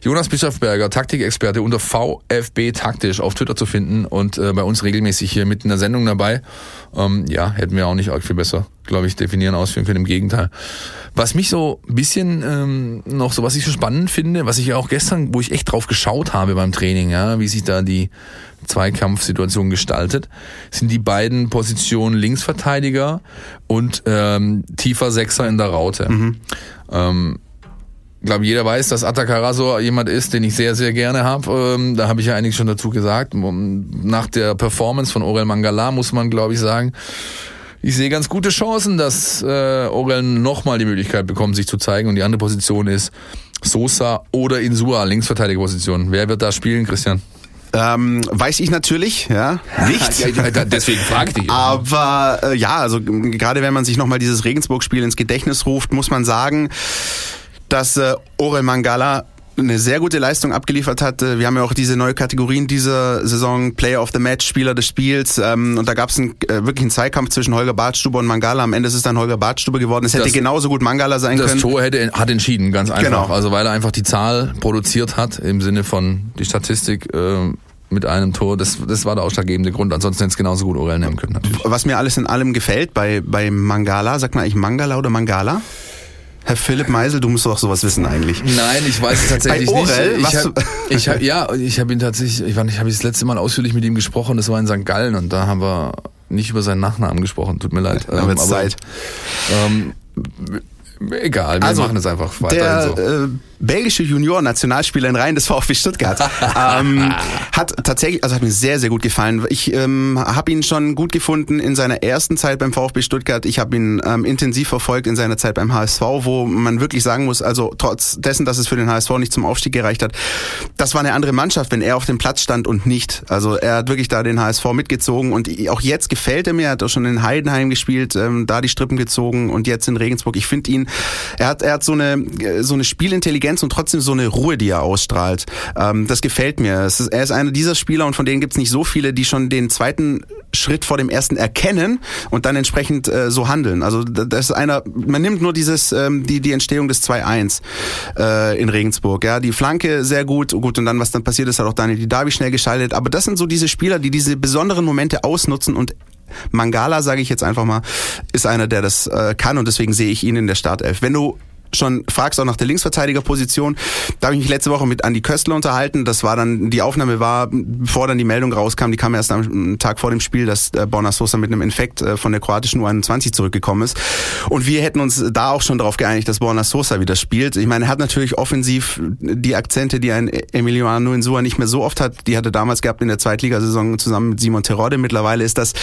Jonas Bischofberger, Taktikexperte unter VfB Taktisch auf Twitter zu finden und äh, bei uns regelmäßig hier mit in der Sendung dabei. Ähm, ja, hätten wir auch nicht arg viel besser, glaube ich, definieren, ausführen können. Im Gegenteil. Was mich so ein bisschen ähm, noch so, was ich so spannend finde, was ich ja auch gestern, wo ich echt drauf geschaut habe beim Training, ja, wie sich da die Zweikampfsituation gestaltet, sind die beiden Positionen Linksverteidiger und ähm, tiefer Sechser in der Raute. Mhm. Ähm, glaube, jeder weiß, dass Atakaraso jemand ist, den ich sehr, sehr gerne habe. Ähm, da habe ich ja eigentlich schon dazu gesagt. Nach der Performance von Orel Mangala muss man, glaube ich, sagen, ich sehe ganz gute Chancen, dass äh, Orel nochmal die Möglichkeit bekommt, sich zu zeigen. Und die andere Position ist Sosa oder Insua, Linksverteidigerposition. Wer wird da spielen, Christian? Ähm, weiß ich natürlich, ja, nicht. deswegen fragte ich. Aber äh, ja, also gerade wenn man sich nochmal dieses Regensburg-Spiel ins Gedächtnis ruft, muss man sagen, dass äh, Orel Mangala eine sehr gute Leistung abgeliefert hat. Äh, wir haben ja auch diese neue Kategorien dieser Saison, Player of the Match, Spieler des Spiels. Ähm, und da gab es einen, äh, wirklich einen Zweikampf zwischen Holger Bartstube und Mangala. Am Ende ist es dann Holger Bartstube geworden. Es hätte das, genauso gut Mangala sein das können. Das Tor hätte, hat entschieden, ganz einfach. Genau. Also weil er einfach die Zahl produziert hat, im Sinne von die Statistik äh, mit einem Tor. Das, das war der ausschlaggebende Grund. Ansonsten hätte es genauso gut Orel nehmen können. Natürlich. Was mir alles in allem gefällt bei, bei Mangala, sagt man eigentlich Mangala oder Mangala? Herr Philipp Meisel, du musst doch sowas wissen eigentlich. Nein, ich weiß es tatsächlich Bei Orel, nicht. Ich hab, ich hab, ja, ich habe ihn tatsächlich, ich, ich habe das letzte Mal ausführlich mit ihm gesprochen, das war in St. Gallen und da haben wir nicht über seinen Nachnamen gesprochen, tut mir leid. Ja, ähm, aber Zeit. Ähm, egal, wir also, machen es einfach weiter. Der, so. äh, belgische Junior-Nationalspieler in Reihen des VfB Stuttgart. ähm, hat tatsächlich, also hat mir sehr, sehr gut gefallen. Ich ähm, habe ihn schon gut gefunden in seiner ersten Zeit beim VfB Stuttgart. Ich habe ihn ähm, intensiv verfolgt in seiner Zeit beim HSV, wo man wirklich sagen muss, also trotz dessen, dass es für den HSV nicht zum Aufstieg gereicht hat, das war eine andere Mannschaft, wenn er auf dem Platz stand und nicht. Also er hat wirklich da den HSV mitgezogen und auch jetzt gefällt er mir. Er hat auch schon in Heidenheim gespielt, ähm, da die Strippen gezogen und jetzt in Regensburg. Ich finde ihn, er hat, er hat so eine, so eine Spielintelligenz Intelligenz und trotzdem so eine Ruhe, die er ausstrahlt. Ähm, das gefällt mir. Ist, er ist einer dieser Spieler und von denen gibt es nicht so viele, die schon den zweiten Schritt vor dem ersten erkennen und dann entsprechend äh, so handeln. Also das ist einer, man nimmt nur dieses, ähm, die, die Entstehung des 2-1 äh, in Regensburg. Ja, die Flanke sehr gut, gut und dann, was dann passiert ist, hat auch Daniel Didavi schnell geschaltet. Aber das sind so diese Spieler, die diese besonderen Momente ausnutzen und Mangala, sage ich jetzt einfach mal, ist einer, der das äh, kann und deswegen sehe ich ihn in der Startelf. Wenn du schon fragst auch nach der Linksverteidigerposition. Da habe ich mich letzte Woche mit Andi Köstler unterhalten. Das war dann, die Aufnahme war, bevor dann die Meldung rauskam, die kam erst am Tag vor dem Spiel, dass äh, Borna Sosa mit einem Infekt äh, von der kroatischen U21 zurückgekommen ist. Und wir hätten uns da auch schon darauf geeinigt, dass Borna Sosa wieder spielt. Ich meine, er hat natürlich offensiv die Akzente, die ein Emiliano Insua nicht mehr so oft hat. Die hatte damals gehabt in der Zweitligasaison zusammen mit Simon Terodde. Mittlerweile ist das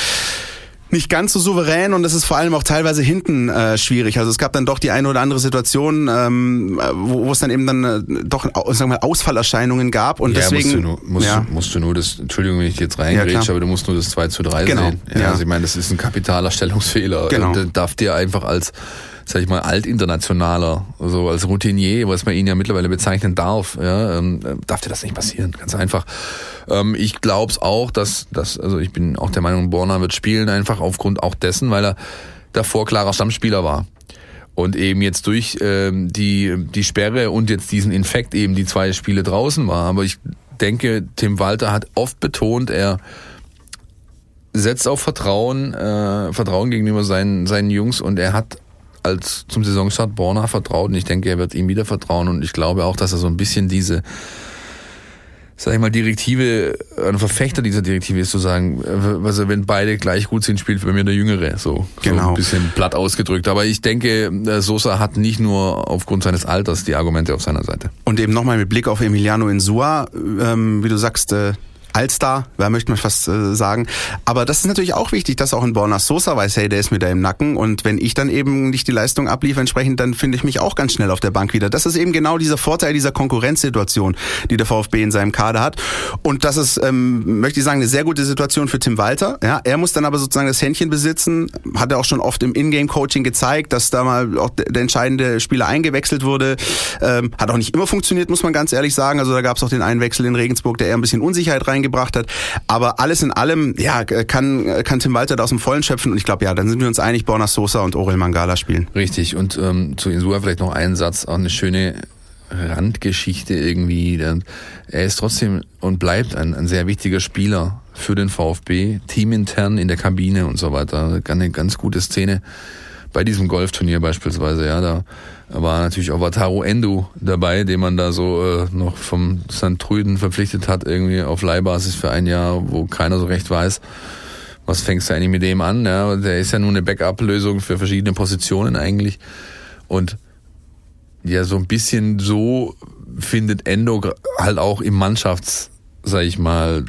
nicht ganz so souverän und es ist vor allem auch teilweise hinten äh, schwierig. Also es gab dann doch die eine oder andere Situation, ähm, wo, wo es dann eben dann äh, doch sagen wir, Ausfallerscheinungen gab und ja, deswegen musst du nur, musst, ja. du, musst du nur das Entschuldigung, wenn ich jetzt reingrätsche, ja, aber du musst nur das 2 zu 3 genau. sehen. Ja, ja. Also ich meine, das ist ein kapitaler Stellungsfehler. Genau. Und darf dir einfach als sag ich mal, altinternationaler, so als Routinier, was man ihn ja mittlerweile bezeichnen darf, ja, ähm, darf dir das nicht passieren, ganz einfach. Ähm, ich glaube es auch, dass, dass, also ich bin auch der Meinung, Borna wird spielen, einfach aufgrund auch dessen, weil er davor klarer Stammspieler war. Und eben jetzt durch ähm, die, die Sperre und jetzt diesen Infekt eben die zwei Spiele draußen war. Aber ich denke, Tim Walter hat oft betont, er setzt auf Vertrauen, äh, Vertrauen gegenüber seinen, seinen Jungs und er hat als zum Saisonstart Borna vertraut und ich denke, er wird ihm wieder vertrauen und ich glaube auch, dass er so ein bisschen diese sag ich mal, Direktive, ein Verfechter dieser Direktive ist zu sagen, also wenn beide gleich gut sind, spielt bei mir der Jüngere. So, genau. so ein bisschen platt ausgedrückt. Aber ich denke, äh, Sosa hat nicht nur aufgrund seines Alters die Argumente auf seiner Seite. Und eben nochmal mit Blick auf Emiliano Insua, ähm, wie du sagst, äh, Allstar, wer möchte man fast äh, sagen. Aber das ist natürlich auch wichtig, dass auch ein Borna Sosa weiß, hey, der ist mir da im Nacken. Und wenn ich dann eben nicht die Leistung abliefere entsprechend, dann finde ich mich auch ganz schnell auf der Bank wieder. Das ist eben genau dieser Vorteil dieser Konkurrenzsituation, die der VfB in seinem Kader hat. Und das ist, ähm, möchte ich sagen, eine sehr gute Situation für Tim Walter. Ja, er muss dann aber sozusagen das Händchen besitzen. Hat er auch schon oft im Ingame-Coaching gezeigt, dass da mal auch der entscheidende Spieler eingewechselt wurde. Ähm, hat auch nicht immer funktioniert, muss man ganz ehrlich sagen. Also da gab es auch den Einwechsel in Regensburg, der eher ein bisschen Unsicherheit rein reingebracht hat. Aber alles in allem, ja, kann, kann Tim Walter da aus dem Vollen schöpfen. Und ich glaube, ja, dann sind wir uns einig, Borna Sosa und Orel Mangala spielen. Richtig. Und ähm, zu Insua vielleicht noch einen Satz, auch eine schöne Randgeschichte irgendwie. Er ist trotzdem und bleibt ein, ein sehr wichtiger Spieler für den VfB, teamintern in der Kabine und so weiter. Eine ganz gute Szene bei diesem Golfturnier beispielsweise, ja, da war natürlich auch Wataru Endo dabei, den man da so äh, noch vom St. Trüden verpflichtet hat, irgendwie auf Leihbasis für ein Jahr, wo keiner so recht weiß, was fängst du eigentlich mit dem an, ja, der ist ja nur eine Backup-Lösung für verschiedene Positionen eigentlich und ja, so ein bisschen so findet Endo halt auch im Mannschafts, sag ich mal,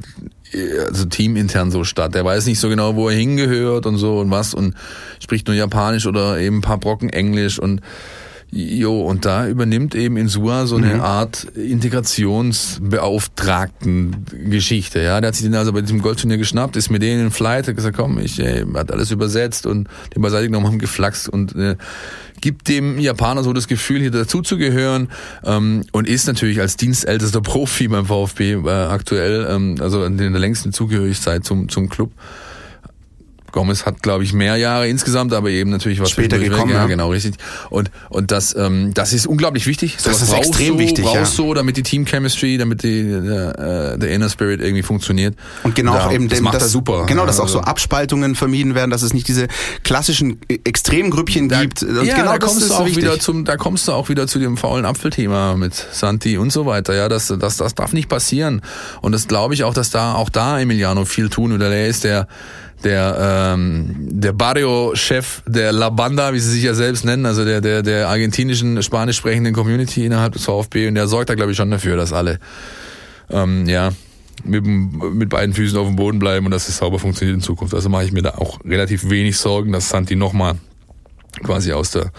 also teamintern so statt. Der weiß nicht so genau, wo er hingehört und so und was und spricht nur Japanisch oder eben ein paar Brocken Englisch und Jo, und da übernimmt eben Insua so eine mhm. Art Integrationsbeauftragten Geschichte. Ja, der hat sich den also bei diesem Goldturnier geschnappt, ist mit denen in Flight, hat gesagt, komm, ich ey, hat alles übersetzt und den beiseite genommen, haben geflaxt und äh, gibt dem Japaner so das Gefühl, hier dazuzugehören ähm, und ist natürlich als dienstältester Profi beim VfB äh, aktuell, ähm, also in der längsten Zugehörigkeit zum, zum Club. Gomez hat, glaube ich, mehr Jahre insgesamt, aber eben natürlich was später gekommen. Ja, genau, richtig. Und und das ähm, das ist unglaublich wichtig. So das ist extrem so, wichtig, brauchst ja. so, damit die Team Chemistry, damit die der, äh, der Inner Spirit irgendwie funktioniert. Und genau da, auch eben das dem, macht das, er super. Genau, dass auch so Abspaltungen vermieden werden, dass es nicht diese klassischen Extremgrüppchen da, gibt. Und ja, genau, da kommst du auch wichtig. wieder zum, da kommst du auch wieder zu dem faulen Apfelthema mit Santi und so weiter. Ja, das das das darf nicht passieren. Und das glaube ich auch, dass da auch da Emiliano viel tun oder der ist der der ähm, der Barrio-Chef der La Banda, wie sie sich ja selbst nennen, also der der der argentinischen spanisch sprechenden Community innerhalb des VfB und der sorgt da glaube ich schon dafür, dass alle ähm, ja mit, mit beiden Füßen auf dem Boden bleiben und dass es sauber funktioniert in Zukunft. Also mache ich mir da auch relativ wenig Sorgen, dass Santi nochmal quasi aus der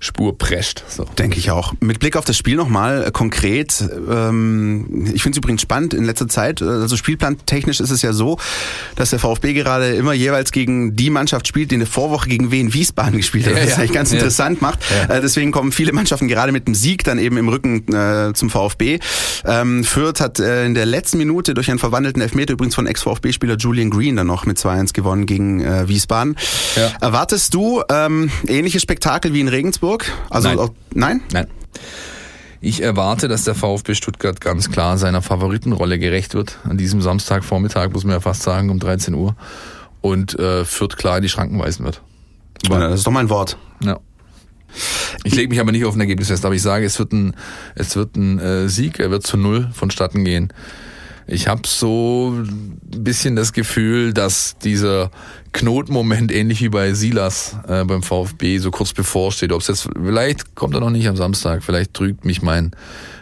Spur prescht. So. Denke ich auch. Mit Blick auf das Spiel nochmal äh, konkret. Ähm, ich finde es übrigens spannend in letzter Zeit. Äh, also spielplantechnisch ist es ja so, dass der VfB gerade immer jeweils gegen die Mannschaft spielt, die in der Vorwoche gegen Wien Wiesbaden gespielt hat. Ja, was ja. eigentlich ganz ja. interessant macht. Äh, deswegen kommen viele Mannschaften gerade mit dem Sieg dann eben im Rücken äh, zum VfB. Ähm, Fürth hat äh, in der letzten Minute durch einen verwandelten Elfmeter übrigens von Ex-VfB-Spieler Julian Green dann noch mit 2-1 gewonnen gegen äh, Wiesbaden. Erwartest du ähm, ähnliches Spektakel wie in Regensburg? Augsburg? Also nein. Auch, nein? Nein. Ich erwarte, dass der VfB Stuttgart ganz klar seiner Favoritenrolle gerecht wird. An diesem Samstagvormittag, muss man ja fast sagen, um 13 Uhr. Und äh, Fürth klar in die Schranken weisen wird. Aber, das ist doch mein Wort. Ja. Ich lege mich aber nicht auf ein Ergebnis fest, aber ich sage, es wird ein, es wird ein äh, Sieg, er wird zu null vonstatten gehen. Ich habe so ein bisschen das Gefühl, dass dieser Knotenmoment ähnlich wie bei Silas äh, beim VfB so kurz bevorsteht. Ob es jetzt vielleicht kommt er noch nicht am Samstag, vielleicht trügt mich mein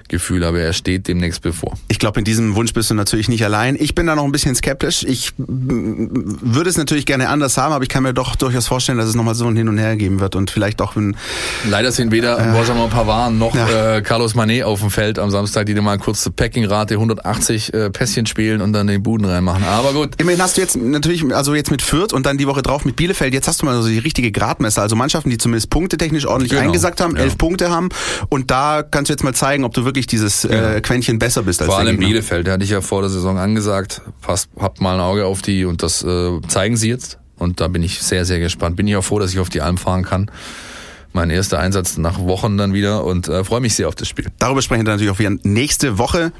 Gefühl, aber er steht demnächst bevor. Ich glaube, in diesem Wunsch bist du natürlich nicht allein. Ich bin da noch ein bisschen skeptisch. Ich würde es natürlich gerne anders haben, aber ich kann mir doch durchaus vorstellen, dass es nochmal so ein Hin und Her geben wird und vielleicht auch wenn Leider sind weder äh, Benjamin Pavard noch ja. äh, Carlos Manet auf dem Feld am Samstag, die dir mal kurz Packing-Rate 180 äh, Pässchen spielen und dann den Buden reinmachen. Aber gut. Immerhin hast du jetzt natürlich, also jetzt mit Fürth und dann die Woche drauf mit Bielefeld, jetzt hast du mal so die richtige Gradmesser. Also Mannschaften, die zumindest punktetechnisch ordentlich genau. eingesackt haben, elf ja. Punkte haben und da kannst du jetzt mal zeigen, ob du wirklich dieses äh, Quäntchen besser bist als Vor allem Bielefeld, der hatte ich ja vor der Saison angesagt, passt, habt mal ein Auge auf die und das äh, zeigen sie jetzt. Und da bin ich sehr, sehr gespannt. Bin ich auch froh, dass ich auf die Alm fahren kann mein erster Einsatz nach Wochen dann wieder und äh, freue mich sehr auf das Spiel. Darüber sprechen wir natürlich auch wieder nächste Woche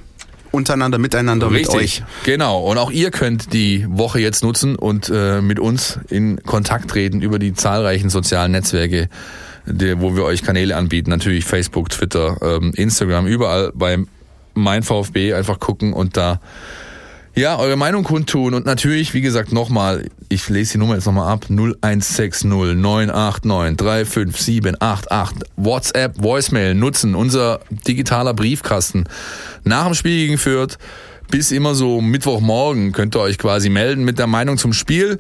untereinander, miteinander, Richtig. mit euch. Genau. Und auch ihr könnt die Woche jetzt nutzen und äh, mit uns in Kontakt treten über die zahlreichen sozialen Netzwerke der, wo wir euch Kanäle anbieten. Natürlich Facebook, Twitter, ähm, Instagram, überall bei mein VfB einfach gucken und da ja, eure Meinung kundtun und natürlich, wie gesagt, nochmal, ich lese die Nummer jetzt nochmal ab, 0160 989 35788, WhatsApp, Voicemail nutzen, unser digitaler Briefkasten. Nach dem Spiel gegen Fürth bis immer so Mittwochmorgen könnt ihr euch quasi melden mit der Meinung zum Spiel.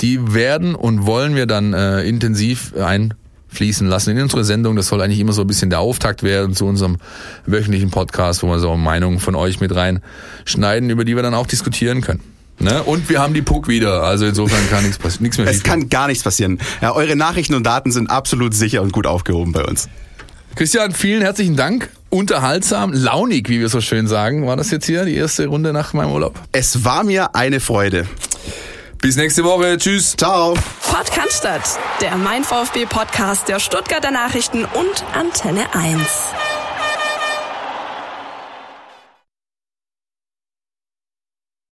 Die werden und wollen wir dann äh, intensiv ein fließen lassen in unsere Sendung. Das soll eigentlich immer so ein bisschen der Auftakt werden zu unserem wöchentlichen Podcast, wo wir so Meinungen von euch mit reinschneiden, über die wir dann auch diskutieren können. Ne? Und wir haben die Puck wieder, also insofern kann nichts, passieren, nichts mehr Es kann gar nichts passieren. Ja, eure Nachrichten und Daten sind absolut sicher und gut aufgehoben bei uns. Christian, vielen herzlichen Dank. Unterhaltsam, launig, wie wir so schön sagen. War das jetzt hier die erste Runde nach meinem Urlaub? Es war mir eine Freude. Bis nächste Woche. Tschüss. Ciao. Podcast, der Mein VfB Podcast der Stuttgarter Nachrichten und Antenne 1.